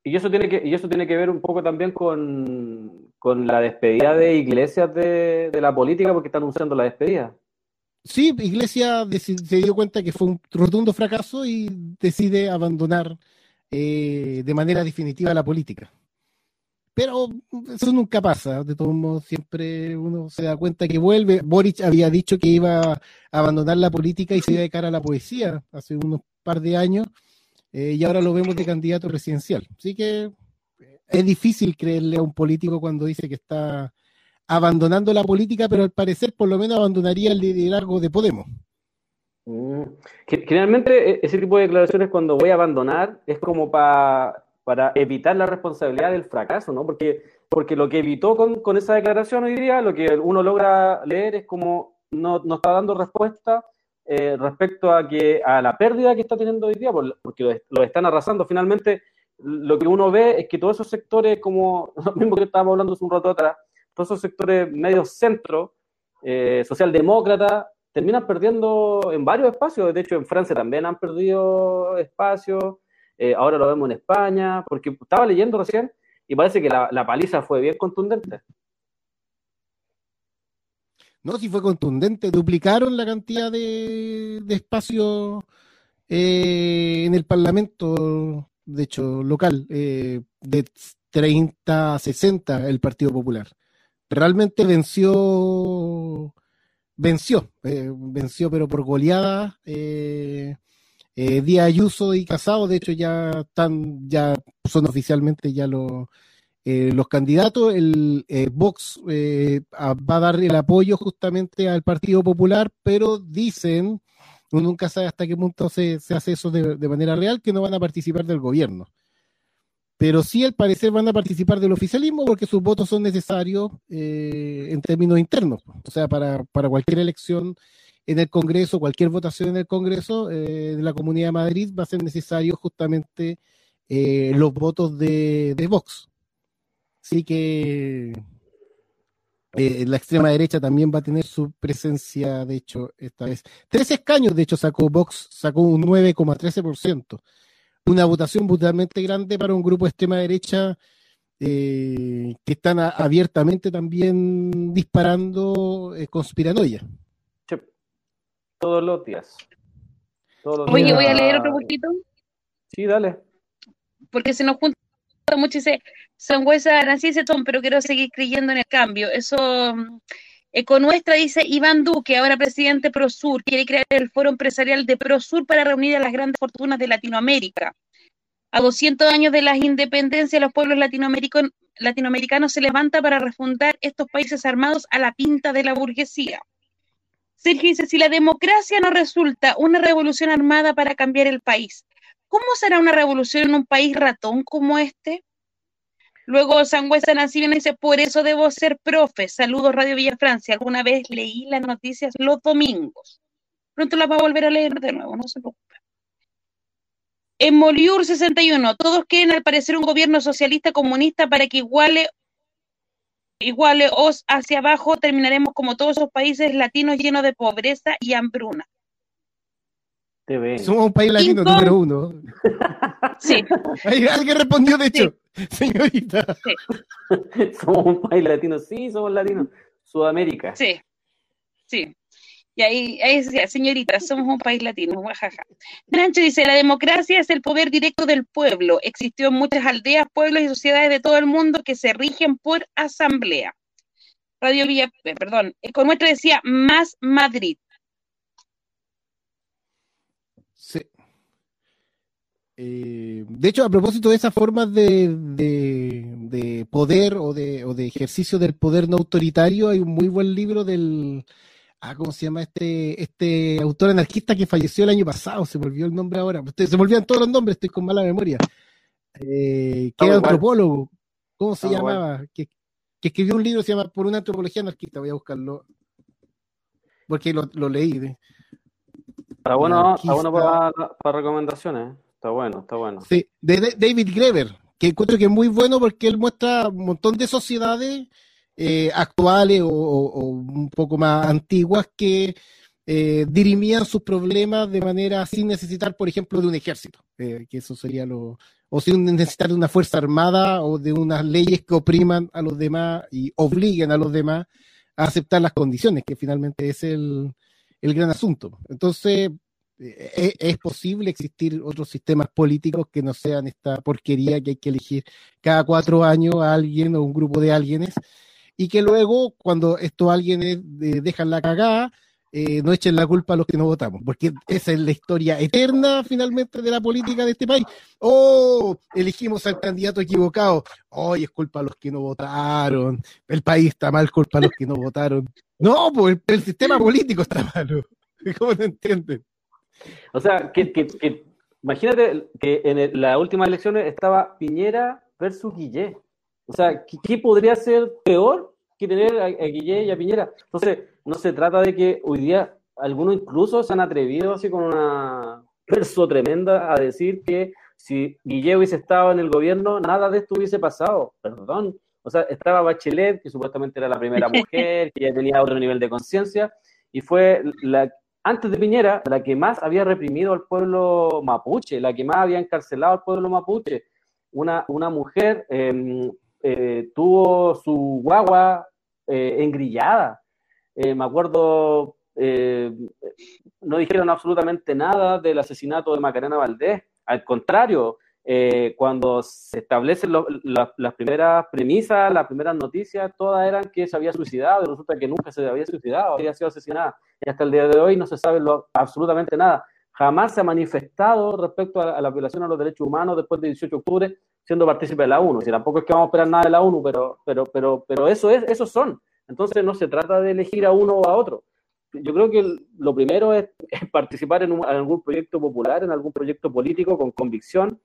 Speaker 5: Y eso, tiene que, y eso tiene que ver un poco también con, la despedida de Iglesias de, la política, porque están anunciando la despedida.
Speaker 4: Sí, Iglesias se dio cuenta que fue un rotundo fracaso y decide abandonar eh, de manera definitiva la política. Pero eso nunca pasa, de todos modos siempre uno se da cuenta que vuelve. Boric había dicho que iba a abandonar la política y se iba de cara a la poesía hace unos par de años eh, y ahora lo vemos de candidato presidencial. Así que es difícil creerle a un político cuando dice que está abandonando la política, pero al parecer por lo menos abandonaría el liderazgo de Podemos.
Speaker 5: Mm. Generalmente e-, ese tipo de declaraciones cuando voy a abandonar es como para evitar la responsabilidad del fracaso, ¿no? Porque, porque lo que evitó con, con, esa declaración hoy día, lo que uno logra leer es como no, no está dando respuesta eh, respecto a que a la pérdida que está teniendo hoy día, porque lo, están arrasando. Finalmente, lo que uno ve es que todos esos sectores, como lo mismo que estábamos hablando hace un rato atrás, todos esos sectores medio centro, eh, socialdemócrata, terminan perdiendo en varios espacios. De hecho, en Francia también han perdido espacios. Eh, ahora lo vemos en España, porque estaba leyendo recién y parece que la paliza fue bien contundente.
Speaker 4: No, si fue contundente, duplicaron la cantidad de, de espacios eh, en el Parlamento, de hecho, local, eh, de 30 a 60 el Partido Popular. Realmente venció, venció, eh, venció, pero por goleada. Día Ayuso y Casado, de hecho, ya están, ya son oficialmente ya los eh, los candidatos, el eh, Vox eh, va a dar el apoyo justamente al Partido Popular, pero dicen, uno nunca sabe hasta qué punto se, hace eso de, manera real, que no van a participar del gobierno. pero sí al parecer van a participar del oficialismo porque sus votos son necesarios eh, en términos internos. O sea, para, para, cualquier elección en el Congreso, cualquier votación en el Congreso eh, de la Comunidad de Madrid va a ser necesario justamente eh, los votos de, de Vox. Así que eh, la extrema derecha también va a tener su presencia, de hecho, esta vez. Tres escaños, de hecho, sacó Vox, sacó un 9,13%. Una votación brutalmente grande para un grupo de extrema derecha eh, que están a, abiertamente también disparando eh, conspiranoia.
Speaker 5: Todos los días.
Speaker 3: Todos los Oye, días. voy a leer otro poquito.
Speaker 5: Sí, dale.
Speaker 3: Porque se nos junta mucho dice Sangüesa Tom, pero quiero seguir creyendo en el cambio. Eso Econuestra dice Iván Duque, ahora presidente ProSur, quiere crear el foro empresarial de ProSur para reunir a las grandes fortunas de Latinoamérica. A 200 años de las independencias, los pueblos latinoamericanos, latinoamericanos se levantan para refundar estos países armados a la pinta de la burguesía. Sergio dice, si la democracia no resulta una revolución armada para cambiar el país, ¿cómo será una revolución en un país ratón como este? Luego Sangüesa Nancibena dice, por eso debo ser profe. Saludos Radio Villa Francia. Alguna vez leí las noticias los domingos. Pronto las va a volver a leer de nuevo, no se preocupe. En Moliur 61, todos quieren al parecer un gobierno socialista comunista para que iguale, iguale os hacia abajo, terminaremos como todos esos países latinos llenos de pobreza y hambruna.
Speaker 4: Somos un país latino número uno.
Speaker 3: Sí.
Speaker 4: Alguien respondió, de hecho, señorita.
Speaker 5: Sí. Somos un país latino, sí, somos latinos. Sudamérica.
Speaker 3: Sí, sí. Y ahí, ahí decía, señorita, somos un país latino, jajaja. Nancho dice, la democracia es el poder directo del pueblo. Existió en muchas aldeas, pueblos y sociedades de todo el mundo que se rigen por asamblea. Radio Villa, eh, perdón, con nuestra decía, más Madrid.
Speaker 4: Sí. Eh, de hecho, a propósito de esas formas de, de, poder o de, o de, ejercicio del poder no autoritario, hay un muy buen libro del, ah, ¿cómo se llama este, este autor anarquista que falleció el año pasado? Se volvió el nombre ahora. Se me olvidan todos los nombres, estoy con mala memoria. Eh, que era antropólogo. ¿Cómo se llamaba? Que, que, escribió un libro, se llama Por una antropología anarquista. Voy a buscarlo. Porque lo, lo leí. ¿eh?
Speaker 5: Está bueno, está bueno para, para, recomendaciones. Está bueno, está bueno.
Speaker 4: Sí, de, David Greber, que encuentro que es muy bueno porque él muestra un montón de sociedades eh, actuales o, un poco más antiguas que eh, dirimían sus problemas de manera sin necesitar, por ejemplo, de un ejército, eh, que eso sería lo, o sin necesitar de una fuerza armada o de unas leyes que opriman a los demás y obliguen a los demás a aceptar las condiciones, que finalmente es el, el gran asunto. Entonces, eh, ¿es, ¿es, posible existir otros sistemas políticos que no sean esta porquería que hay que elegir cada cuatro años a alguien o un grupo de alguienes y que luego, cuando estos alguienes eh, dejan la cagada, eh, no echen la culpa a los que no votamos, porque esa es la historia eterna finalmente de la política de este país. Oh, elegimos al candidato equivocado. Hoy es culpa a los que no votaron. El país está mal, culpa a los que no votaron. No, pues el, sistema político está malo. ¿Cómo no entienden?
Speaker 5: O sea, que, imagínate que en las últimas elecciones estaba Piñera versus Guillé. O sea, ¿qué, podría ser peor que tener a, a Guillé y a Piñera? Entonces, no se trata de que hoy día algunos incluso se han atrevido así con una verso tremenda a decir que si Guille hubiese estado en el gobierno, nada de esto hubiese pasado. Perdón. O sea, estaba Bachelet, que supuestamente era la primera mujer, que ya tenía otro nivel de conciencia, y fue la, antes de Piñera, la que más había reprimido al pueblo mapuche, la que más había encarcelado al pueblo mapuche. Una, una mujer em, eh, tuvo su guagua eh, engrillada eh, me acuerdo, eh, no dijeron absolutamente nada del asesinato de Macarena Valdés. Al contrario, eh, cuando se establecen las primeras premisas, las primeras noticias, todas eran que se había suicidado y resulta que nunca se había suicidado, había sido asesinada. Y hasta el día de hoy no se sabe absolutamente nada. Jamás se ha manifestado respecto a, la violación a los derechos humanos después del 18 de octubre siendo partícipe de la ONU. Si tampoco es que vamos a esperar nada de la ONU, pero, pero, pero, pero eso es, esos son. Entonces no se trata de elegir a uno o a otro. Yo creo que lo primero es, participar en, algún proyecto popular, en algún proyecto político con convicción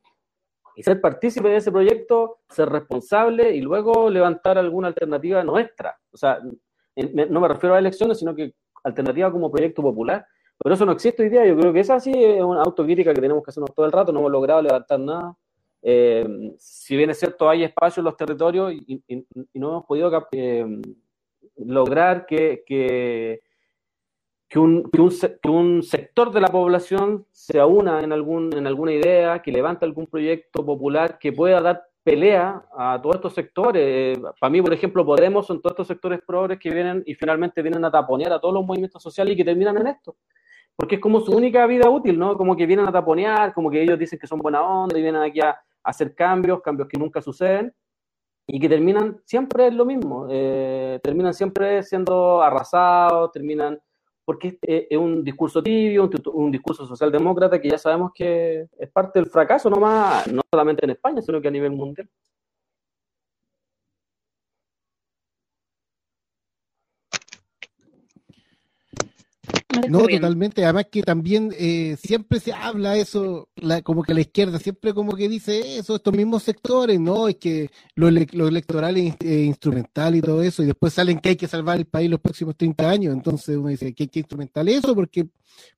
Speaker 5: y ser partícipe de ese proyecto, ser responsable y luego levantar alguna alternativa nuestra. O sea, no me refiero a elecciones, sino que alternativa como proyecto popular. Pero eso no existe hoy día. Yo creo que esa sí es una autocrítica que tenemos que hacernos todo el rato. No hemos logrado levantar nada. Eh, si bien es cierto, hay espacio en los territorios y, no hemos podido eh, lograr que, que, un, que, un, sector de la población se una en, algún, en alguna idea, que levante algún proyecto popular que pueda dar pelea a todos estos sectores. Para mí, por ejemplo, Podemos son todos estos sectores progres que vienen y finalmente vienen a taponear a todos los movimientos sociales y que terminan en esto. Porque es como su única vida útil, ¿no? Como que vienen a taponear, como que ellos dicen que son buena onda y vienen aquí a, hacer cambios, cambios que nunca suceden y que terminan siempre lo mismo, eh, terminan siempre siendo arrasados, terminan porque es, un discurso tibio, un, discurso socialdemócrata que ya sabemos que es parte del fracaso, no, más, no solamente en España, sino que a nivel mundial.
Speaker 4: No, totalmente. Además que también eh, siempre se habla eso, como que la izquierda siempre como que dice eso, estos mismos sectores, no, es que lo, electoral es instrumental y todo eso, y después salen que hay que salvar el país los próximos 30 años, entonces uno dice que hay que instrumental eso, porque,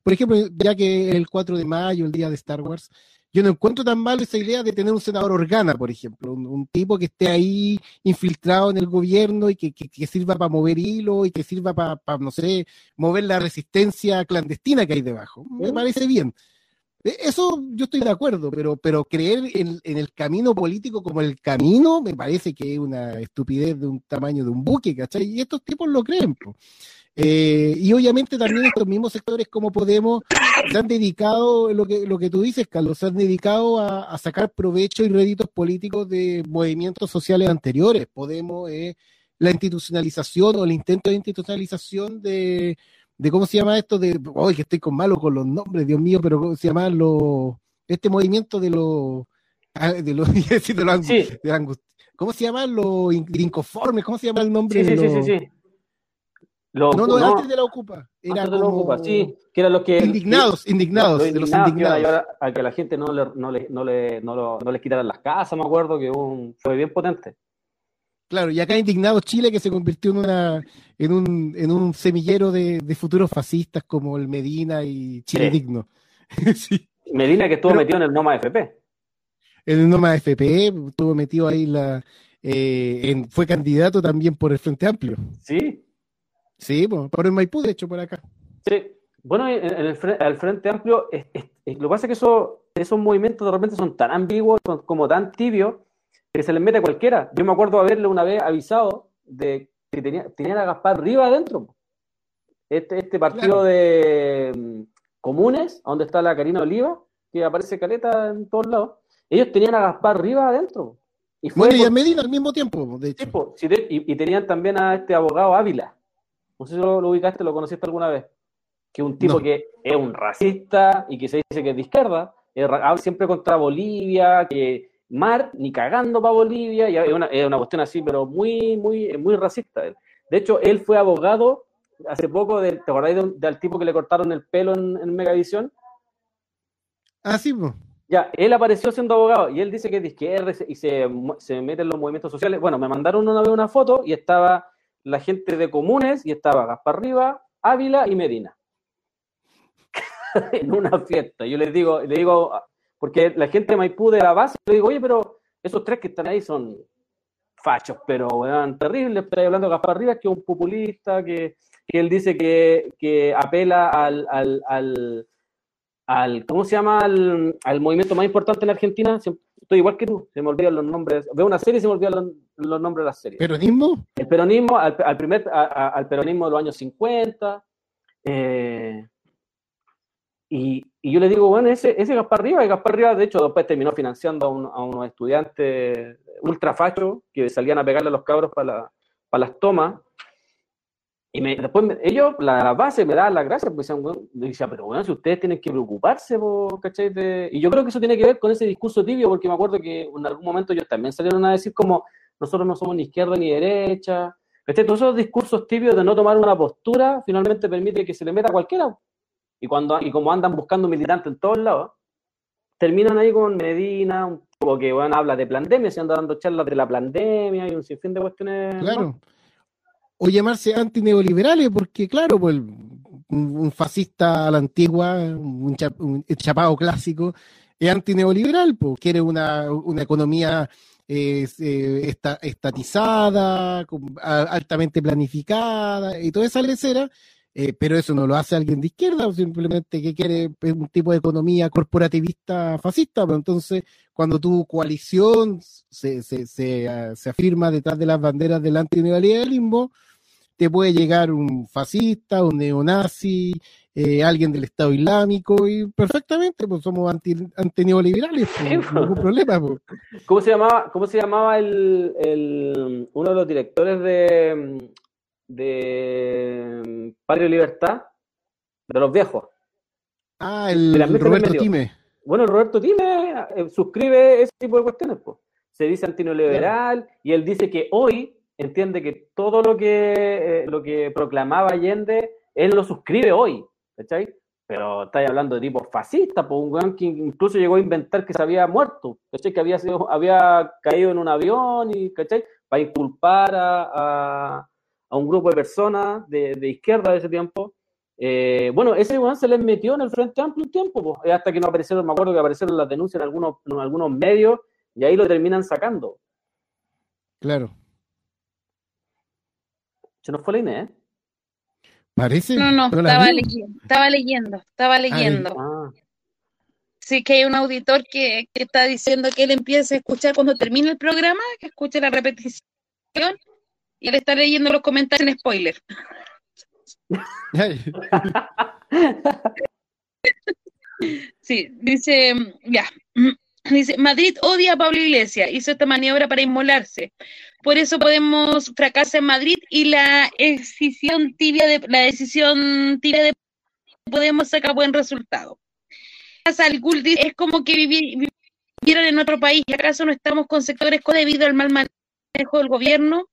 Speaker 4: por ejemplo, ya que el 4 de mayo, el día de Star Wars, yo no encuentro tan mal esa idea de tener un senador organa, por ejemplo, un, tipo que esté ahí infiltrado en el gobierno y que, sirva para mover hilo y que sirva para, no sé, mover la resistencia clandestina que hay debajo. Me parece bien. E, eso yo estoy de acuerdo, pero, pero creer en, el camino político como el camino me parece que es una estupidez de un tamaño de un buque, ¿cachai? Y estos tipos lo creen. Eh, y obviamente también estos mismos sectores como Podemos se han dedicado, lo que, lo que tú dices, Carlos, se han dedicado a, sacar provecho y réditos políticos de movimientos sociales anteriores. Podemos, eh, la institucionalización o el intento de institucionalización de, de ¿cómo se llama esto? De, hoy que estoy con malo con los nombres, Dios mío, pero ¿cómo se llama? Lo, este movimiento de los, ah, de los, de los
Speaker 5: sí.
Speaker 4: ¿cómo se llama? Los inconformes, ¿cómo se llama el nombre?
Speaker 5: Sí, sí, sí, sí,
Speaker 4: no, no, antes de la Ocupa.
Speaker 5: Era antes de la Ocupa, sí. Que era lo que.
Speaker 4: Indignados, indignados, de los indignados.
Speaker 5: a que la gente no le, no le, no le, no les quitaran las casas, me acuerdo, que un, fue bien potente.
Speaker 4: Claro, y acá indignados Chile que se convirtió en una en un, en un semillero de, de futuros fascistas como el Medina y Chile Digno.
Speaker 5: sí. Medina que estuvo metido en el Noma FP.
Speaker 4: En el Noma FP, estuvo metido ahí la eh, en, fue candidato también por el Frente Amplio.
Speaker 5: Sí,
Speaker 4: Sí, por el Maipú, de hecho, por acá.
Speaker 5: Sí, bueno, en, el, Frente Amplio, lo que pasa es que eso, esos movimientos de repente son tan ambiguos, son como tan tibios, que se les mete a cualquiera. Yo me acuerdo haberle una vez avisado de que tenía, tenían a Gaspar Riva adentro. Este, este partido de mm, comunes, donde está la Karina Oliva, que aparece caleta en todos lados, ellos tenían a Gaspar Riva adentro.
Speaker 4: Y fue bueno, y a Medina al mismo tiempo, de hecho.
Speaker 5: y, tenían también a este abogado Ávila, no sé si lo, ubicaste, lo conociste alguna vez, que un tipo que es un racista y que se dice que es de izquierda, habla siempre contra Bolivia, que mar ni cagando para Bolivia, y es una, es una cuestión así, pero muy, muy, muy racista. De hecho, él fue abogado hace poco, de, ¿te acordáis del, tipo que le cortaron el pelo en, en Megavisión?
Speaker 4: Ah, sí, pues.
Speaker 5: Ya, él apareció siendo abogado y él dice que es de izquierda y se, se mete en los movimientos sociales. Bueno, me mandaron una vez una foto y estaba la gente de comunes y estaba Gaspar Riva, Ávila y Medina. en una fiesta. Yo les digo, le digo, porque la gente de Maipú de la base, le digo, oye, pero esos tres que están ahí son fachos, pero weón, terribles. Pero hablando de Gaspar Rivas, que es un populista, que, él dice que, apela al, al, al, ¿cómo se llama? Al, al, movimiento más importante en Argentina. Estoy igual que tú, se me olvidan los nombres. Veo una serie y se me olvidan los, nombres de las series.
Speaker 4: ¿Peronismo?
Speaker 5: El peronismo, al, primer, al peronismo de los años 50. Eh, y, yo le digo, bueno, ese, ese Gaspar Rivas, y Gaspar Rivas, de hecho, después terminó financiando a, unos estudiantes ultrafachos que salían a pegarle a los cabros para, para las tomas. Y me, después ellos, la, base, me daban las gracias, porque decían, pero bueno, si ustedes tienen que preocuparse, ¿cachai? y yo creo que eso tiene que ver con ese discurso tibio, porque me acuerdo que en algún momento ellos también salieron a decir como, nosotros no somos ni izquierda ni derecha. ¿cachai? Todos esos discursos tibios de no tomar una postura, finalmente permite que se le meta a cualquiera. Y, cuando, y como andan buscando militantes en todos lados, terminan ahí con Medina, un que bueno, habla de pandemia, se anda dando charlas de la pandemia y un sinfín de cuestiones.
Speaker 4: Claro. O llamarse antineoliberales, porque claro, pues un, fascista a la antigua, un, cha- un chapado clásico, es antineoliberal, pues quiere una, una economía eh, eh, esta- estatizada, altamente planificada y toda esa lecera, eh, pero eso no lo hace alguien de izquierda, o simplemente que quiere pues, un tipo de economía corporativista fascista, pero entonces cuando tu coalición se, se, se, ah, se afirma detrás de las banderas del antineoliberalismo, te puede llegar un fascista, un neonazi, eh, alguien del Estado Islámico, y perfectamente, pues somos anti, antineoliberales, pues,
Speaker 5: Sí, pues.
Speaker 4: ningún problema. Pues.
Speaker 5: ¿Cómo se llamaba, cómo se llamaba el, el- uno de los directores de, de Patria y Libertad? De los viejos.
Speaker 4: Ah, el Roberto. Time.
Speaker 5: Bueno, Roberto Time eh, suscribe ese tipo de cuestiones, pues. Se dice antineoliberal y él dice que hoy entiende que todo lo que, eh, lo que proclamaba Allende, él lo suscribe hoy, ¿cachai? Pero estáis hablando de tipo fascista, pues un weón que incluso llegó a inventar que se había muerto, ¿cachai? Que había, sido, había caído en un avión, y, ¿cachai? Para inculpar a, a- a un grupo de personas de, de izquierda de ese tiempo. Eh, bueno, ese weón se les metió en el Frente Amplio un tiempo, pues, eh, hasta que no aparecieron, me acuerdo que aparecieron las denuncias en algunos, en algunos medios, y ahí lo terminan sacando.
Speaker 4: Claro.
Speaker 5: Se nos fue la Inés, ¿eh?
Speaker 4: Parece.
Speaker 3: No, no, estaba leyendo, estaba leyendo, estaba leyendo.
Speaker 5: Ah,
Speaker 3: Sí, que hay un auditor que, que está diciendo que él empieza a escuchar cuando termina el programa, que escuche la repetición, y él está leyendo los comentarios en spoiler. Sí, dice, ya, dice, Madrid odia a Pablo Iglesias, hizo esta maniobra para inmolarse. Por eso podemos fracasar en Madrid y la decisión tibia de la decisión tibia de Podemos sacar buen resultado. Es como que vivi- vivieran en otro país. ¿Acaso no estamos con sectores debido al mal manejo del gobierno?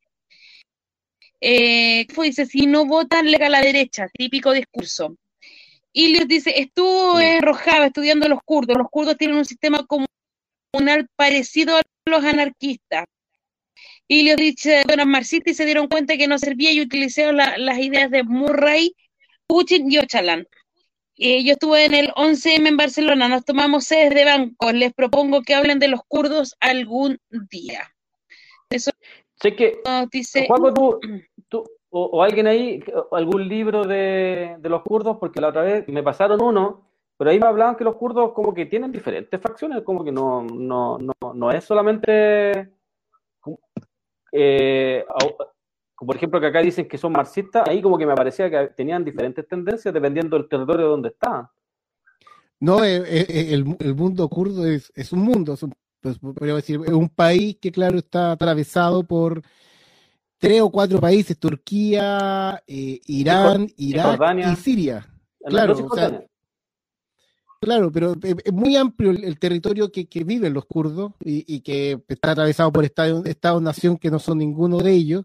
Speaker 3: Eh, fue, dice, si no votan, lega a la derecha, típico discurso. Ilios dice, estuvo en Rojava estudiando a los kurdos. Los kurdos tienen un sistema comunal parecido a los anarquistas. Ilios dice, bueno, marxistas y se dieron cuenta que no servía y utilizaron la- las ideas de Murray, Putin y Ocalan. Eh, yo estuve en el 11M en Barcelona, nos tomamos sedes de bancos, les propongo que hablen de los kurdos algún día. Eso
Speaker 5: sé que,
Speaker 3: nos dice...
Speaker 5: Juaco, tú, tú- o, o alguien ahí, algún libro de, de los kurdos, porque la otra vez me pasaron uno, pero ahí me hablaban que los kurdos como que tienen diferentes facciones, como que no, no, no, no es solamente, como- eh, por ejemplo que acá dicen que son marxistas, ahí como que me parecía que tenían diferentes tendencias dependiendo del territorio donde estaban.
Speaker 4: No, eh, eh, eh, el, el mundo kurdo es, es un mundo, es un, pues, podríamos decir, es un país que, claro, está atravesado por tres o cuatro países, Turquía, eh, Irán, Irak
Speaker 5: Jordania.
Speaker 4: y Siria. Claro,
Speaker 5: la
Speaker 4: o sea, Claro, pero eh, es muy amplio el, territorio que, que viven los kurdos y, y que está atravesado por estados, estados-nación que no son ninguno de ellos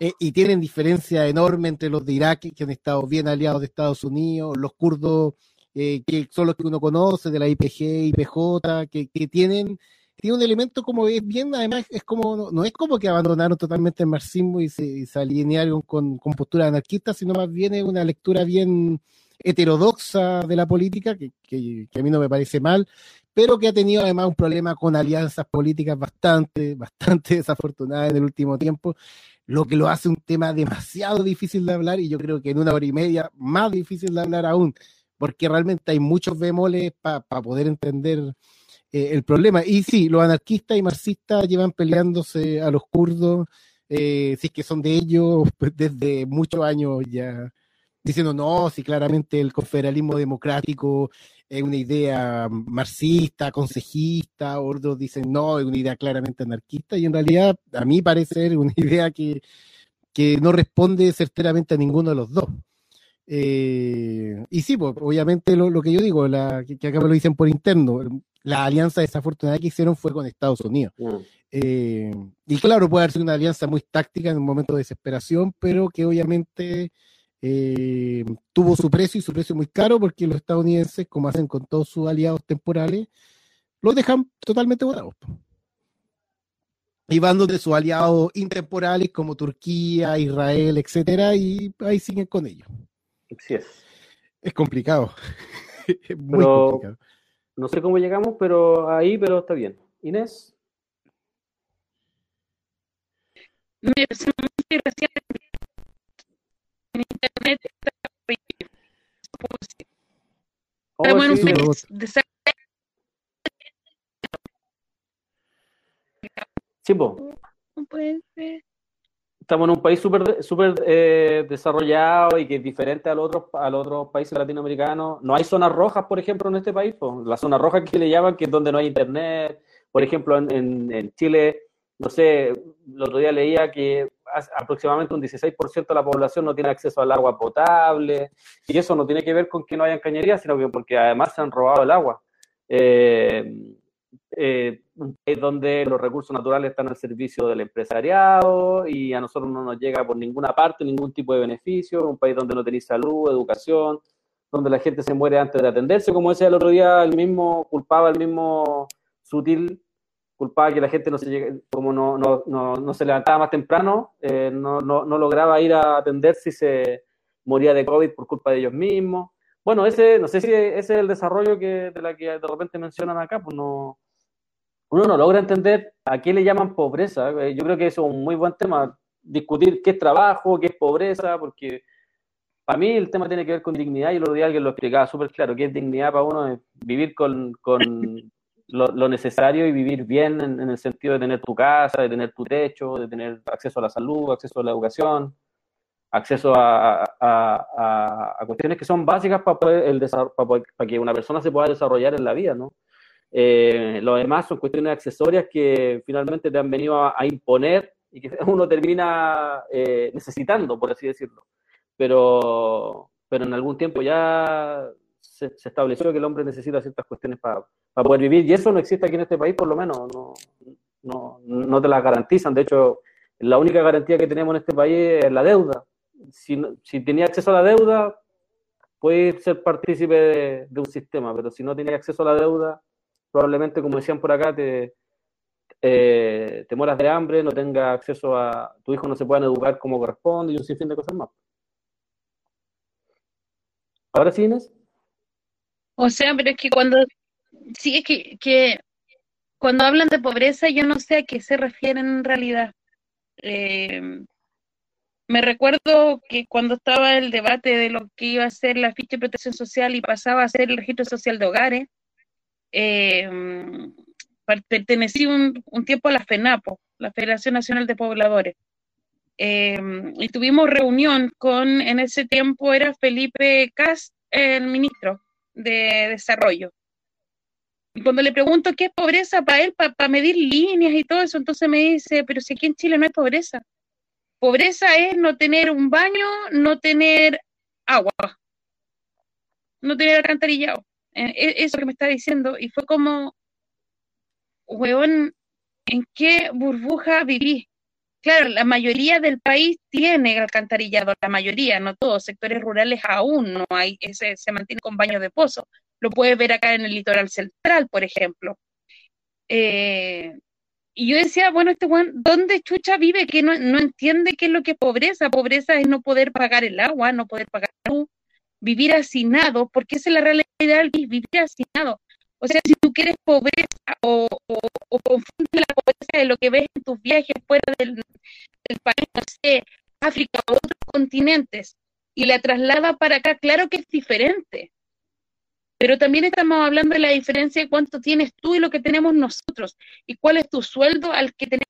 Speaker 4: eh, y tienen diferencia enorme entre los de Irak, que han estado bien aliados de Estados Unidos, los kurdos eh, que son los que uno conoce, de la IPG, IPJ, que, que tienen, tiene un elemento como es bien, además es como, no, es como que abandonaron totalmente el marxismo y se, y alinearon con, con posturas anarquistas, sino más bien es una lectura bien heterodoxa de la política, que a mí no me parece mal, pero que ha tenido además un problema con alianzas políticas bastante, bastante desafortunadas en el último tiempo, lo que lo hace un tema demasiado difícil de hablar y yo creo que en una hora y media más difícil de hablar aún, porque realmente hay muchos bemoles para pa poder entender eh, el problema. Y sí, los anarquistas y marxistas llevan peleándose a los kurdos, eh, si es que son de ellos, pues desde muchos años ya diciendo no, si claramente el confederalismo democrático es una idea marxista, consejista, otros dicen no, es una idea claramente anarquista, y en realidad a mí parece ser una idea que, que no responde certeramente a ninguno de los dos. Eh, y sí, pues, obviamente lo, lo, que yo digo, la, que, que, acá me lo dicen por interno, la alianza desafortunada que hicieron fue con Estados Unidos. Mm. Eh, y claro, puede haber sido una alianza muy táctica en un momento de desesperación, pero que obviamente eh, tuvo su precio y su precio muy caro porque los estadounidenses, como hacen con todos sus aliados temporales, los dejan totalmente votados. Y van donde sus aliados intemporales como Turquía, Israel, etcétera, y ahí siguen con ellos.
Speaker 5: Sí es.
Speaker 4: Es complicado. es muy
Speaker 5: Pero-
Speaker 4: complicado.
Speaker 5: No sé cómo llegamos, pero ahí, pero está bien. Inés,
Speaker 3: Me muy recién en internet
Speaker 5: oh,
Speaker 3: un
Speaker 5: sí,
Speaker 4: sí.
Speaker 3: país de
Speaker 5: sí, po.
Speaker 3: no puede ser.
Speaker 5: Estamos en un país súper súper, eh, desarrollado y que es diferente a los otros a los otros. No hay zonas rojas, por ejemplo, en este país. po. La zona roja que le llaman, que es donde no hay internet. Por ejemplo, en, en- Chile, no sé, el otro día leía que aproximadamente un 16% de la población no tiene acceso al agua potable. Y eso no tiene que ver con que no hayan cañerías, sino que porque además se han robado el agua. Eh, eh, un país donde los recursos naturales están al servicio del empresariado y a nosotros no nos llega por ninguna parte ningún tipo de beneficio, un país donde no tenéis salud, educación, donde la gente se muere antes de atenderse, como decía el otro día, el mismo culpaba, el mismo sutil, culpaba que la gente no se llega, como no, no, no, no se levantaba más temprano, eh, no, no, no lograba ir a atenderse y se moría de COVID por culpa de ellos mismos. Bueno, ese, no sé si ese es el desarrollo que, de la que de repente mencionan acá, pues no, uno no logra entender a qué le llaman pobreza. Eh, Yo creo que eso es un muy buen tema, discutir qué es trabajo, qué es pobreza, porque para mí el tema tiene que ver con dignidad y el otro día alguien lo explicaba súper claro, qué es dignidad para uno es vivir con, con lo, lo necesario y vivir bien en, en el sentido de tener tu casa, de tener tu techo, de tener acceso a la salud, acceso a la educación, acceso a, a- a- a cuestiones que son básicas para, poder el para, para que una persona se pueda desarrollar en la vida, ¿no? Eh, lo demás son cuestiones accesorias que finalmente te han venido a, a imponer y que uno termina eh, necesitando, por así decirlo. Pero, pero en algún tiempo ya se, se estableció que el hombre necesita ciertas cuestiones para, para poder vivir y eso no existe aquí en este país, por lo menos. No, no, no te las garantizan. De hecho, la única garantía que tenemos en este país es la deuda. Si, si tenía acceso a la deuda, puedes ser partícipe de, de un sistema, pero si no tenías acceso a la deuda, probablemente, como decían por acá, te, eh, te mueras de hambre, no tengas acceso a, tu hijo no se puedan educar como corresponde y un sinfín de cosas más. Ahora sí, Inés.
Speaker 3: O sea, pero es que cuando, sí, que, que cuando hablan de pobreza, yo no sé a qué se refieren en realidad. Eh, me recuerdo que cuando estaba el debate de lo que iba a ser la ficha de protección social y pasaba a ser el registro social de hogares, per- pertenecí un, tiempo a la FENAPO, la Federación Nacional de Pobladores. Eh, y tuvimos reunión con, en ese tiempo era Felipe Cas, el ministro de Desarrollo. Y cuando le pregunto qué es pobreza para él, para medir líneas y todo eso, entonces me dice, pero si aquí en Chile no hay pobreza. Pobreza es no tener un baño, no tener agua, no tener alcantarillado. E- Eso que me está diciendo. Y fue como, weón, ¿en qué burbuja viví? Claro, la mayoría del país tiene alcantarillado, la mayoría, no todos, sectores rurales aún no hay, ese, se mantiene con baños de pozo. Lo puedes ver acá en el litoral central, por ejemplo. Eh, y yo decía, bueno, este weón, ¿dónde chucha vive? Que no, no entiende qué es lo que es pobreza. Pobreza es no poder pagar el agua, no poder pagar la luz, vivir hacinado, porque esa es la realidad vivir hacinado. O sea, si tú quieres pobreza o, o, o confundes la pobreza de lo que ves en tus viajes fuera del, país, no sé, África o otros continentes, y la traslada para acá, claro que es diferente. Pero también estamos hablando de la diferencia de cuánto tienes tú y lo que tenemos nosotros, y cuál es tu sueldo al que tenemos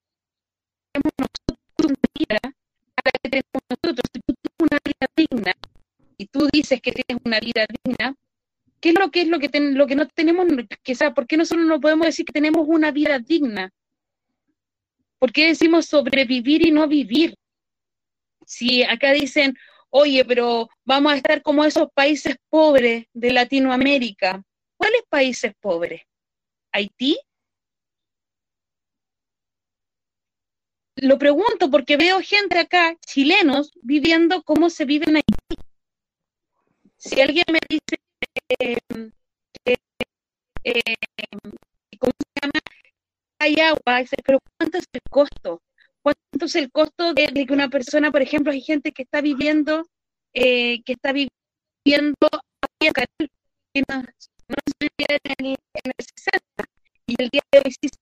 Speaker 3: nosotros, a la que tenemos nosotros. Si tú tienes una vida digna y tú dices que tienes una vida digna, ¿qué es lo que es lo que, ten- lo que no tenemos? Que, sea, ¿Por qué nosotros no podemos decir que tenemos una vida digna? ¿Por qué decimos sobrevivir y no vivir? Si acá dicen, oye, pero vamos a estar como esos países pobres de Latinoamérica. ¿Cuáles países pobres? ¿Haití? Lo pregunto porque veo gente acá, chilenos, viviendo cómo se vive en Haití. Si alguien me dice eh, que, eh, cómo hay agua, pero ¿cuánto es el costo? ¿Cuánto es el costo de, que una persona, por ejemplo, hay gente que está viviendo, eh, que está viviendo no, se en el, en el 60 y el día de hoy sí se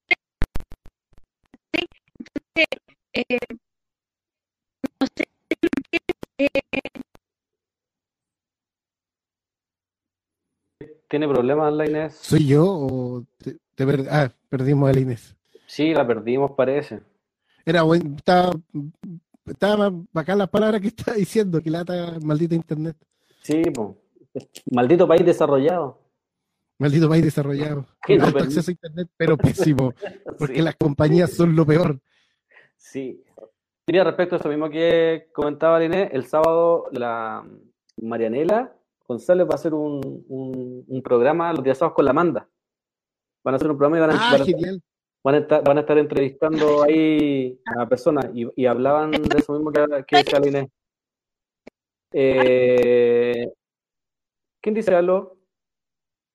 Speaker 4: ¿Soy yo o te, te per- ah, perdimos a la Inés?
Speaker 5: Sí, la perdimos, parece.
Speaker 4: Era buen, estaba, estaba bacán las palabras que estaba diciendo, que lata maldita internet.
Speaker 5: Sí. Maldito país desarrollado.
Speaker 4: Maldito país desarrollado. Con alto
Speaker 5: permite.
Speaker 4: acceso a internet, pero pésimo, porque
Speaker 5: Sí.
Speaker 4: las compañías son lo peor.
Speaker 5: Sí. Mira, respecto a eso mismo que comentaba la Inés, el sábado la Marianela González va a hacer un, un, un programa los días sábados con la Manda. Van a hacer un programa y van a,
Speaker 4: Ah,
Speaker 5: van a- van a estar, van a estar entrevistando ahí a personas y, y hablaban de eso mismo que, que decía Inés. Eh, ¿quién dice algo?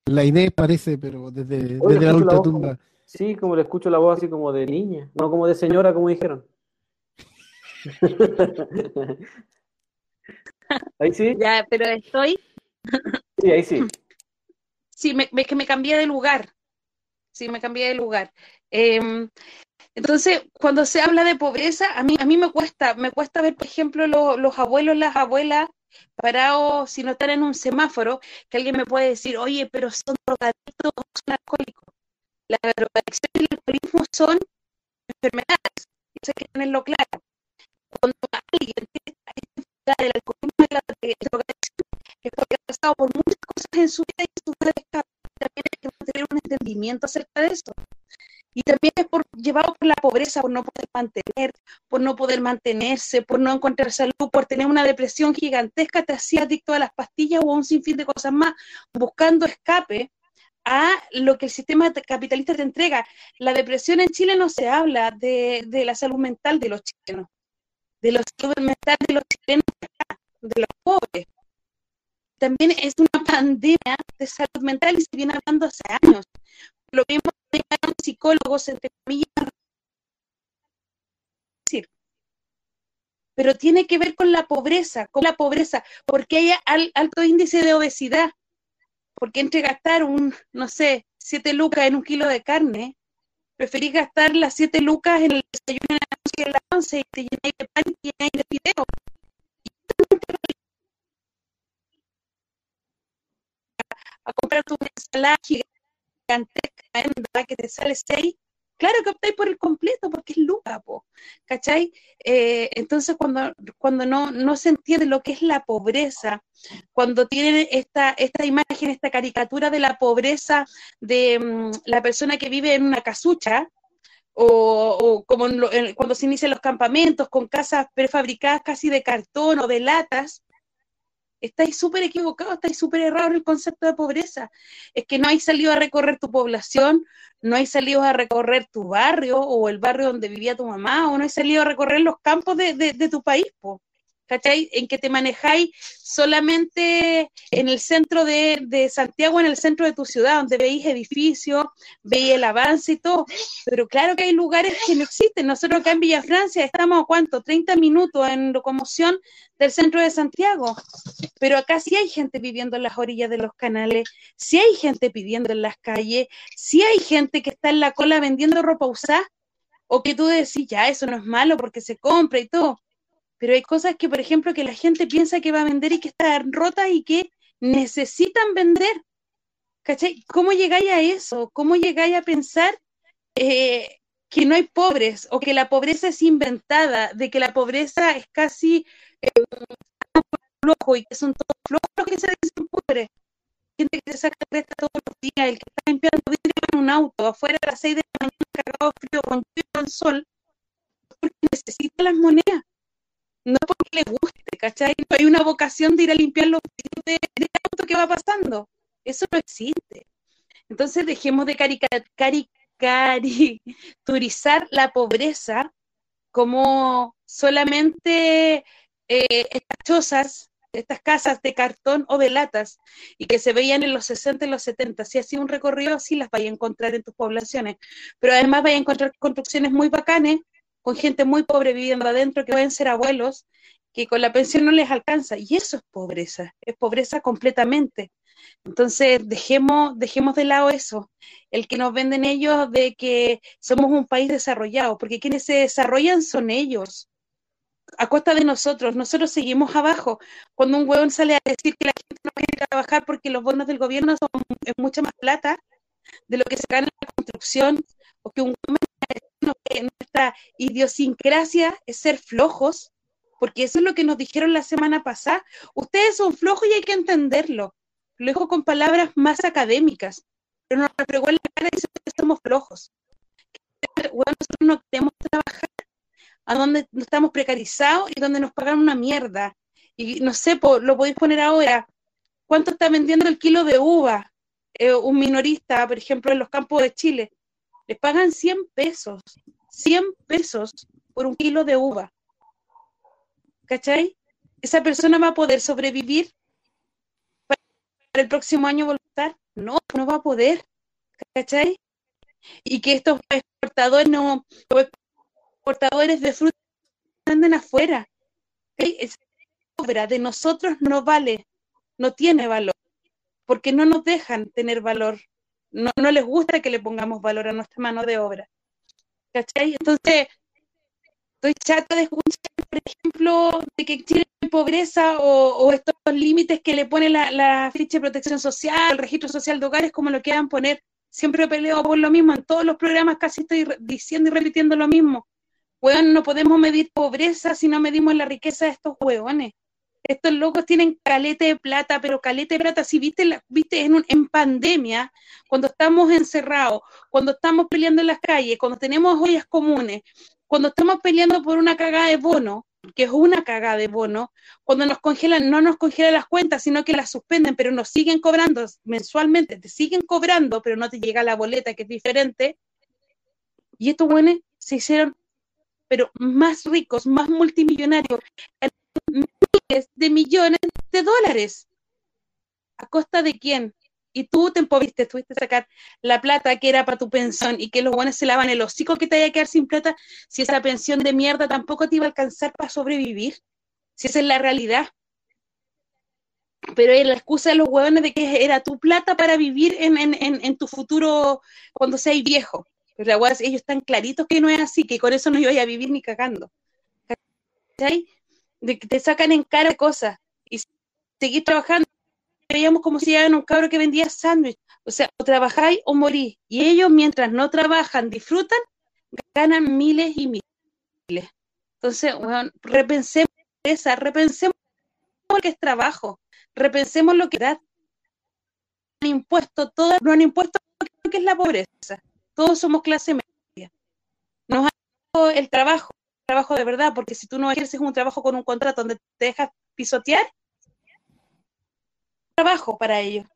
Speaker 4: La Inés parece, pero desde,
Speaker 5: Oye,
Speaker 4: desde la ultratumba.
Speaker 5: Sí, como le escucho la voz así como de niña, no como de señora, como dijeron. Ahí sí,
Speaker 3: ya, pero estoy,
Speaker 5: sí, ahí sí.
Speaker 3: sí, me, me- que me cambié de lugar, sí, me cambié de lugar. Em, entonces, cuando se habla de pobreza, a mí, a mí me cuesta, me cuesta ver, por ejemplo, lo- los abuelos, las abuelas parados, si no están en un semáforo, que alguien me puede decir, oye, pero son drogadictos, o son alcohólicos. La drogadicción y el alcoholismo son enfermedades, eso hay que tenerlo claro. Cuando alguien tiene esta enfermedad del alcoholismo y la drogadicción, porque ha pasado por muchas cosas en su vida y en su vida de escape. También hay que tener un entendimiento acerca de eso. Y también es por, llevado por la pobreza, por no poder mantener, por no poder mantenerse, por no encontrar salud, por tener una depresión gigantesca, te hacía adicto a las pastillas o a un sinfín de cosas más, buscando escape a lo que el sistema te- capitalista te entrega. La depresión en Chile no se habla de, de la salud mental de los chilenos, de la salud mental de los chilenos de los pobres. También es una pandemia de salud mental y se viene hablando hace años. Lo mismo que llaman psicólogos, entre comillas, pero tiene que ver con la pobreza, con la pobreza, porque hay al- alto índice de obesidad, porque entre gastar un, no sé, siete lucas en un kilo de carne, preferís gastar las siete lucas en el desayuno, en la noche y en la once y te llenáis de pan y te llenáis de fideo. A comprar tu ensalada gigantesca, ¿verdad? que te sale seis, claro que optáis por el completo porque es luca, po, ¿cachai? Eh, entonces cuando, cuando no, no se entiende lo que es la pobreza, cuando tienen esta, esta imagen, esta caricatura de la pobreza de mm, la persona que vive en una casucha, o, o como en lo- cuando se inician los campamentos con casas prefabricadas casi de cartón o de latas, estáis súper equivocados, estáis súper errados en el concepto de pobreza. Es que no hay salido a recorrer tu población, no hay salido a recorrer tu barrio o el barrio donde vivía tu mamá, o no hay salido a recorrer los campos de, de- de tu país, po, ¿cachai? En que te manejáis solamente en el centro de, de Santiago, en el centro de tu ciudad, donde veis edificios, veis el avance y todo. Pero claro que hay lugares que no existen. Nosotros acá en Villa Francia estamos, ¿a ¿cuánto? 30 minutos en locomoción del centro de Santiago. Pero acá sí hay gente viviendo en las orillas de los canales, sí hay gente pidiendo en las calles, sí hay gente que está en la cola vendiendo ropa usada, o que tú decís, ya, eso no es malo porque se compra y todo. Pero hay cosas que, por ejemplo, que la gente piensa que va a vender y que están rotas y que necesitan vender. ¿Cachai? ¿Cómo llegáis a eso? ¿Cómo llegáis a pensar eh, que no hay pobres o que la pobreza es inventada, de que la pobreza es casi eh, flojo y que son todos flojos los que se dicen pobres? Gente que se saca cresta todos los días, el que está limpiando vidrio en un auto afuera a las 6 de la mañana cargado frío con lluvia con sol, porque necesita las monedas no porque le guste, ¿cachai? No hay una vocación de ir a limpiar los vidrios de, auto que va pasando. Eso no existe. Entonces dejemos de carica- cari- caricaturizar la pobreza como solamente eh, estas chozas estas casas de cartón o de latas, y que se veían en los 60 y los 70. Si hacía un recorrido así, las vaya a encontrar en tus poblaciones. Pero además vaya a encontrar construcciones muy bacanes, con gente muy pobre viviendo adentro, que pueden ser abuelos, que con la pensión no les alcanza. Y eso es pobreza, es pobreza completamente. Entonces, dejemos, dejemos de lado eso, el que nos venden ellos de que somos un país desarrollado, porque quienes se desarrollan son ellos, a costa de nosotros, nosotros seguimos abajo. Cuando un hueón sale a decir que la gente no quiere trabajar porque los bonos del gobierno son es mucha más plata de lo que se gana en la construcción, o que un que nuestra idiosincrasia es ser flojos, porque eso es lo que nos dijeron la semana pasada. Ustedes son flojos y hay que entenderlo. Lo dijo con palabras más académicas, pero nos fregó en la cara y que somos flojos. Bueno, nosotros no queremos trabajar a donde estamos precarizados y donde nos pagan una mierda. Y no sé, lo podéis poner ahora. ¿Cuánto está vendiendo el kilo de uva? Eh, un minorista, por ejemplo, en los campos de Chile. Les pagan 100 pesos. 100 pesos por un kilo de uva. ¿Cachai? ¿Esa persona va a poder sobrevivir el próximo año volver? No, no va a poder. ¿Cachai? Y que estos exportadores no, exportadores de fruta anden afuera. Esa obra de nosotros no vale, no tiene valor, porque no nos dejan tener valor. No, no les gusta que le pongamos valor a nuestra mano de obra. ¿Cachai? Entonces, estoy chata de escuchar, por ejemplo, de que Chile pobreza o, estos límites que le pone la, ficha de protección social, el registro social de hogares, como lo quieran poner. Siempre peleo por lo mismo, en todos los programas casi estoy diciendo y repitiendo lo mismo. Weón, no podemos medir pobreza si no medimos la riqueza de estos hueones. Estos locos tienen calete de plata, pero calete de plata, si viste, viste en, en pandemia, cuando estamos encerrados, cuando estamos peleando en las calles, cuando tenemos ollas comunes, cuando estamos peleando por una cagada de bono, que es una cagada de bono, cuando nos congelan, no nos congelan las cuentas, sino que las suspenden, pero nos siguen cobrando mensualmente, te siguen cobrando, pero no te llega la boleta, que es diferente. Y estos buenos se hicieron, pero más ricos, más multimillonarios, miles de millones de dólares. ¿A costa de quién? y tú te empobriste, tuviste sacar la plata que era para tu pensión y que los buenos se lavan el hocico que te vaya a quedar sin plata, si esa pensión de mierda tampoco te iba a alcanzar para sobrevivir, si esa es la realidad. Pero la excusa de los huevones de que era tu plata para vivir en, en, en, tu futuro cuando seas viejo. Pero la ellos están claritos que no es así, que con eso no iba a vivir ni cagando. De que te sacan en cara cosas y seguir trabajando veíamos como si eran un cabro que vendía sándwich. O sea, o trabajáis o morís. Y ellos, mientras no trabajan, disfrutan, ganan miles y miles. Entonces, bueno, repensemos esa, repensemos lo que es trabajo, repensemos lo que. Han impuesto todo, no han impuesto lo que es la pobreza. Todos somos clase media. Nos han el trabajo, trabajo de verdad, porque si tú no ejerces un trabajo con un contrato donde te dejas pisotear, trabajo para ellos.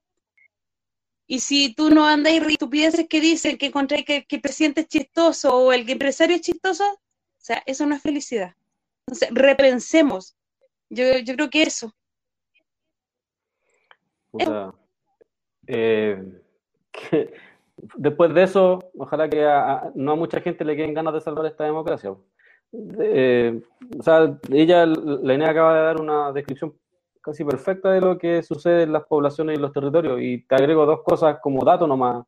Speaker 3: Y si tú no andas y tú que dicen que encontré que, el presidente es chistoso o el empresario es chistoso, o sea, eso no es felicidad. Entonces, repensemos. Yo, yo creo que eso.
Speaker 5: Eh, después de eso, ojalá que no a mucha gente le queden ganas de salvar esta democracia. Eh, o sea, ella, la INE acaba de dar una descripción casi perfecta de lo que sucede en las poblaciones y los territorios. Y te agrego dos cosas como dato nomás.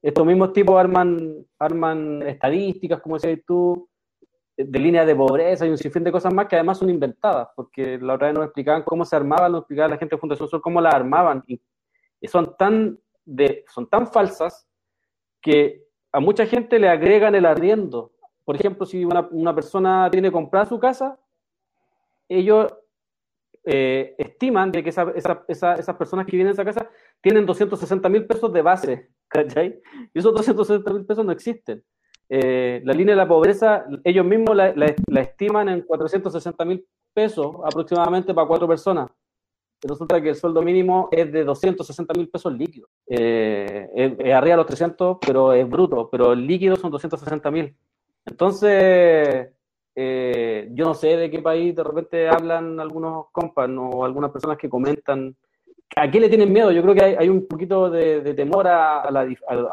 Speaker 5: Estos mismos tipos arman, arman estadísticas, como decías tú, de líneas de pobreza y un sinfín de cosas más que además son inventadas, porque la otra vez nos explicaban cómo se armaban, nos explicaba la gente de Fundación Sol cómo las armaban. Y son tan, son tan falsas que a mucha gente le agregan el arriendo. Por ejemplo, si una, persona tiene comprada su casa, ellos eh, estiman de que esa, esa, esas personas que vienen a esa casa tienen 260 mil pesos de base, ¿cachai? Y esos 260 mil pesos no existen. Eh, la línea de la pobreza, ellos mismos la, estiman en 460 mil pesos aproximadamente para cuatro personas. Resulta que el sueldo mínimo es de 260 mil pesos líquidos. Eh, es, arriba de los 300, pero es bruto, pero líquido son 260 mil. Entonces, eh, yo no sé de qué país de repente hablan algunos compas o algunas personas que comentan. ¿A qué le tienen miedo? Yo creo que hay, un poquito de, temor a,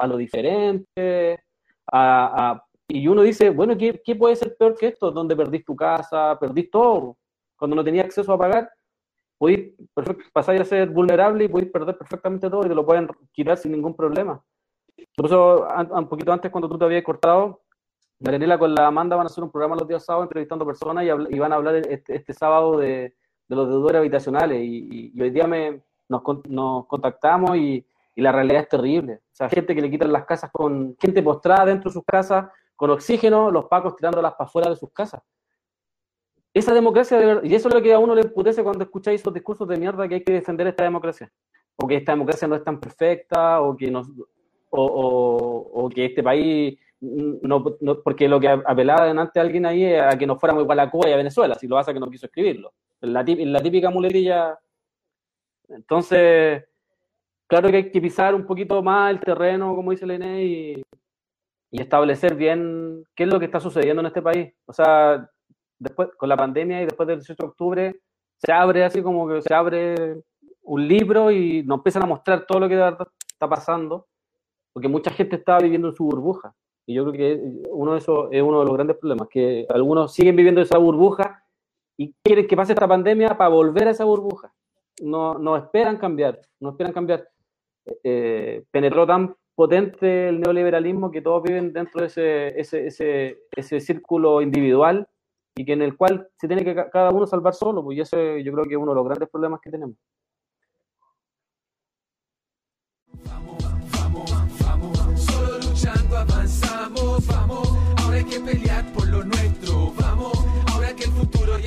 Speaker 5: lo diferente. y uno dice, bueno, ¿qué, ¿qué, puede ser peor que esto? Donde perdís tu casa, perdís todo. Cuando no tenías acceso a pagar, podéis pasar a ser vulnerable y podéis perder perfectamente todo y te lo pueden quitar sin ningún problema. Por eso, un poquito antes, cuando tú te habías cortado, Marianela con la Amanda van a hacer un programa los días sábados entrevistando personas y, van a hablar este, este sábado de, los deudores habitacionales. Y, hoy día me, nos, contactamos y, la realidad es terrible. O sea, gente que le quitan las casas con gente postrada dentro de sus casas, con oxígeno, los pacos tirándolas para afuera de sus casas. Esa democracia, y eso es lo que a uno le emputece cuando escucháis esos discursos de mierda que hay que defender esta democracia. O que esta democracia no es tan perfecta, o que, nos, o que este país no, porque lo que apelaba delante alguien ahí es a que no fuéramos igual a Cuba y a Venezuela, si lo pasa que no quiso escribirlo. La, la típica muletilla. Entonces, claro que hay que pisar un poquito más el terreno, como dice Lené, y, y establecer bien qué es lo que está sucediendo en este país. O sea, después con la pandemia y después del 18 de octubre, se abre así como que se abre un libro y nos empiezan a mostrar todo lo que está pasando, porque mucha gente estaba viviendo en su burbuja. Y yo creo que uno de esos es uno de los grandes problemas, que algunos siguen viviendo esa burbuja y quieren que pase esta pandemia para volver a esa burbuja. No, no esperan cambiar, no esperan cambiar. Eh, penetró tan potente el neoliberalismo que todos viven dentro de ese, ese, ese, ese círculo individual y que en el cual se tiene que cada uno salvar solo, pues y yo creo que es uno de los grandes problemas que tenemos.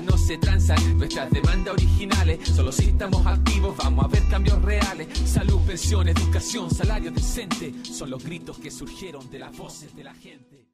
Speaker 2: no se transan nuestras demandas originales, solo si estamos activos vamos a ver cambios reales. Salud, pensión, educación, salario decente son los gritos que surgieron de las voces de la gente.